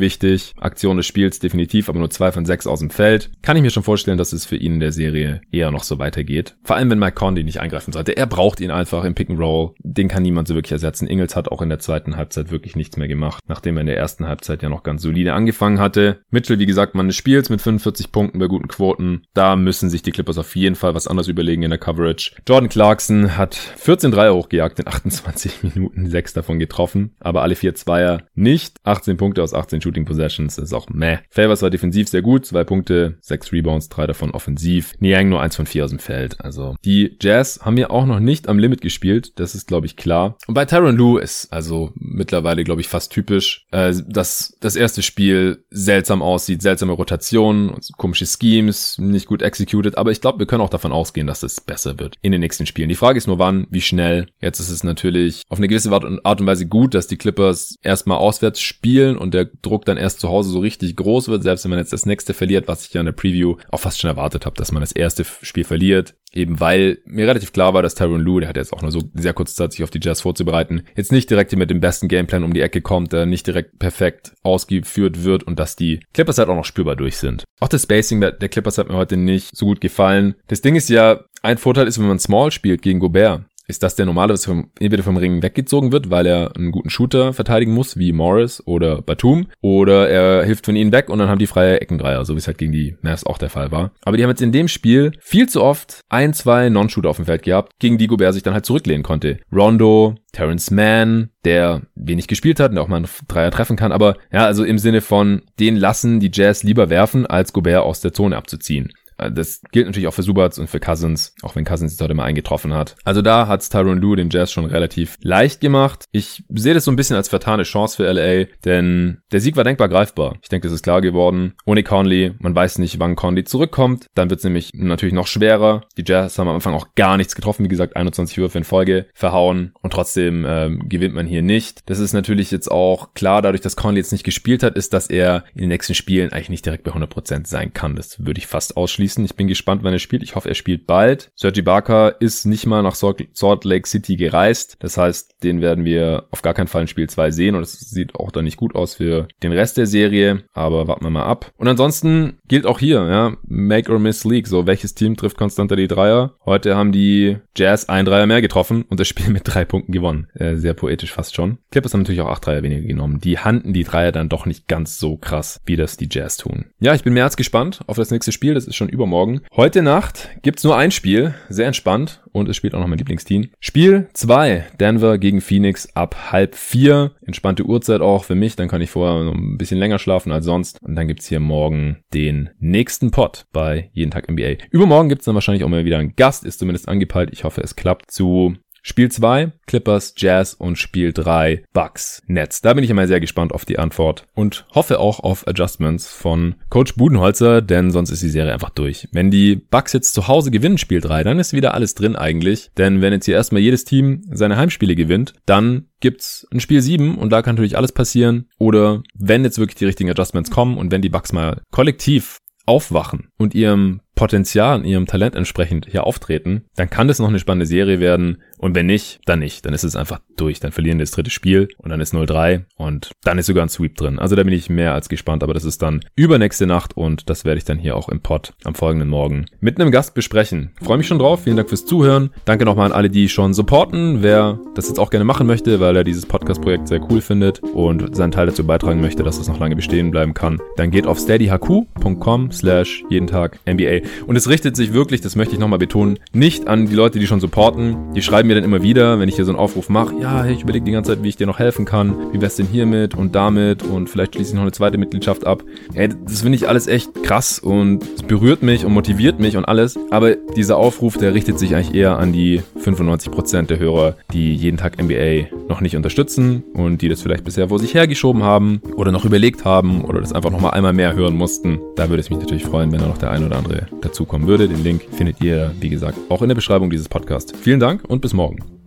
wichtig, Aktion des Spiels definitiv, aber nur zwei von sechs aus dem Feld. Kann ich mir schon vorstellen, dass es für ihn in der Serie eher noch so weitergeht. Vor allem wenn Mike Conley nicht eingreifen sollte. Er braucht ihn einfach im Pick and Roll. Den kann niemand so wirklich ersetzen. Ingles hat auch in der zweiten Halbzeit wirklich nichts mehr gemacht, nachdem er in der ersten Halbzeit ja noch ganz solide angefangen hatte. Mitchell, wie gesagt, man des Spiels mit 45 Punkten bei guten Quoten. Da müssen sich die Clippers auf jeden Fall was anderes überlegen in der Coverage. Jordan Clarkson hat 14 Dreier hochgejagt in 28 Minuten, sechs davon getroffen, aber alle vier Zweier nicht. 18 Punkte aus 18 Shooting Possessions ist auch meh. Favors war defensiv sehr gut, zwei Punkte, sechs Rebounds, drei davon offensiv. Niang nur eins von vier aus dem Feld. Also die Jazz haben ja auch noch nicht am Limit gespielt, das ist glaube ich klar. Und bei Tyron Lue ist also mittlerweile glaube ich fast typisch, äh, dass das erste Spiel seltsam aussieht, seltsame Rotationen, komische Schemes, nicht gut executed, aber ich glaube, wir können auch davon ausgehen, dass es besser wird in den nächsten Spielen. Die Frage ist nur wann, wie schnell. Jetzt ist es natürlich auf eine gewisse Art und Weise gut, dass die Clippers erstmal auswärts spielen und der Druck dann erst zu Hause so richtig groß wird, selbst wenn man jetzt das nächste verliert, was ich ja in der Preview auch fast schon erwartet habe, dass man das erste Spiel verliert, eben weil mir relativ klar war, dass Tyron Lue, der hat jetzt auch nur so sehr kurz Zeit, sich auf die Jazz vorzubereiten, jetzt nicht direkt hier mit dem besten Gameplan um die Ecke kommt, der nicht direkt perfekt ausgeführt wird und dass die Clippers halt auch noch spürbar durch sind. Auch das Spacing der Clippers hat mir heute nicht so gut gefallen. Das Ding ist ja, ein Vorteil ist, wenn man Small spielt gegen Gobert ist, dass der normalerweise vom, entweder vom Ring weggezogen wird, weil er einen guten Shooter verteidigen muss, wie Morris oder Batum, oder er hilft von ihnen weg und dann haben die freie Eckendreier, so wie es halt gegen die Mavs auch der Fall war. Aber die haben jetzt in dem Spiel viel zu oft ein, zwei Non-Shooter auf dem Feld gehabt, gegen die Gobert sich dann halt zurücklehnen konnte. Rondo, Terrence Mann, der wenig gespielt hat und auch mal einen Dreier treffen kann, aber ja, also im Sinne von, den lassen die Jazz lieber werfen, als Gobert aus der Zone abzuziehen. Äh, das gilt natürlich auch für Subats und für Cousins, auch wenn Cousins jetzt heute mal eingetroffen hat. Also da hat's Tyron Lue den Jazz schon relativ leicht gemacht. Ich sehe das so ein bisschen als vertane Chance für LA, denn der Sieg war denkbar greifbar. Ich denke, das ist klar geworden. Ohne Conley, man weiß nicht, wann Conley zurückkommt. Dann wird's nämlich natürlich noch schwerer. Die Jazz haben am Anfang auch gar nichts getroffen. Wie gesagt, 21 Würfe in Folge verhauen und trotzdem ähm, gewinnt man hier nicht. Das ist natürlich jetzt auch klar, dadurch, dass Conley jetzt nicht gespielt hat, ist, dass er in den nächsten Spielen eigentlich nicht direkt bei 100% sein kann. Das würde ich fast ausschließen ausschließen. Ich bin gespannt, wann er spielt. Ich hoffe, er spielt bald. Sergi Barker ist nicht mal nach Salt Lake City gereist. Das heißt, den werden wir auf gar keinen Fall in Spiel 2 sehen und es sieht auch dann nicht gut aus für den Rest der Serie, aber warten wir mal ab. Und ansonsten gilt auch hier, ja, Make or Miss League. So, welches Team trifft konstanter die Dreier? Heute haben die Jazz ein Dreier mehr getroffen und das Spiel mit drei Punkten gewonnen. Äh, sehr poetisch fast schon. Clippers haben natürlich auch acht Dreier weniger genommen. Die handen die Dreier dann doch nicht ganz so krass, wie das die Jazz tun. Ja, ich bin mehr als gespannt auf das nächste Spiel. Das ist schon übermorgen. Heute Nacht gibt's nur ein Spiel. Sehr entspannt. Und es spielt auch noch mein Lieblingsteam. Spiel 2. Denver gegen Phoenix ab halb vier. Entspannte Uhrzeit auch für mich. Dann kann ich vorher noch ein bisschen länger schlafen als sonst. Und dann gibt's hier morgen den nächsten Pod bei Jeden Tag NBA. Übermorgen gibt's dann wahrscheinlich auch mal wieder einen Gast. Ist zumindest angepeilt. Ich hoffe, es klappt zu Spiel 2 Clippers, Jazz und Spiel 3 Bucks, Nets. Da bin ich immer sehr gespannt auf die Antwort und hoffe auch auf Adjustments von Coach Budenholzer, denn sonst ist die Serie einfach durch. Wenn die Bucks jetzt zu Hause gewinnen Spiel 3, dann ist wieder alles drin eigentlich, denn wenn jetzt hier erstmal jedes Team seine Heimspiele gewinnt, dann gibt's ein Spiel 7 und da kann natürlich alles passieren oder wenn jetzt wirklich die richtigen Adjustments kommen und wenn die Bucks mal kollektiv aufwachen und ihrem Potenzial, ihrem Talent entsprechend hier auftreten, dann kann das noch eine spannende Serie werden. Und wenn nicht, dann nicht. Dann ist es einfach durch. Dann verlieren wir das dritte Spiel und dann ist 0-3 und dann ist sogar ein Sweep drin. Also da bin ich mehr als gespannt, aber das ist dann übernächste Nacht und das werde ich dann hier auch im Pod am folgenden Morgen mit einem Gast besprechen. Freue mich schon drauf. Vielen Dank fürs Zuhören. Danke nochmal an alle, die schon supporten. Wer das jetzt auch gerne machen möchte, weil er dieses Podcast-Projekt sehr cool findet und seinen Teil dazu beitragen möchte, dass es noch lange bestehen bleiben kann, dann geht auf steadyhq.com slash jeden Tag NBA. Und es richtet sich wirklich, das möchte ich nochmal betonen, nicht an die Leute, die schon supporten. Die schreiben mir dann immer wieder, wenn ich hier so einen Aufruf mache, ja, hey, ich überlege die ganze Zeit, wie ich dir noch helfen kann. Wie wär's denn hiermit und damit und vielleicht schließe ich noch eine zweite Mitgliedschaft ab. Ey, das finde ich alles echt krass und es berührt mich und motiviert mich und alles. Aber dieser Aufruf, der richtet sich eigentlich eher an die 95% der Hörer, die jeden Tag NBA noch nicht unterstützen und die das vielleicht bisher vor sich hergeschoben haben oder noch überlegt haben oder das einfach nochmal einmal mehr hören mussten. Da würde es mich natürlich freuen, wenn da noch der ein oder andere dazukommen würde. Den Link findet ihr, wie gesagt, auch in der Beschreibung dieses Podcasts. Vielen Dank und bis morgen.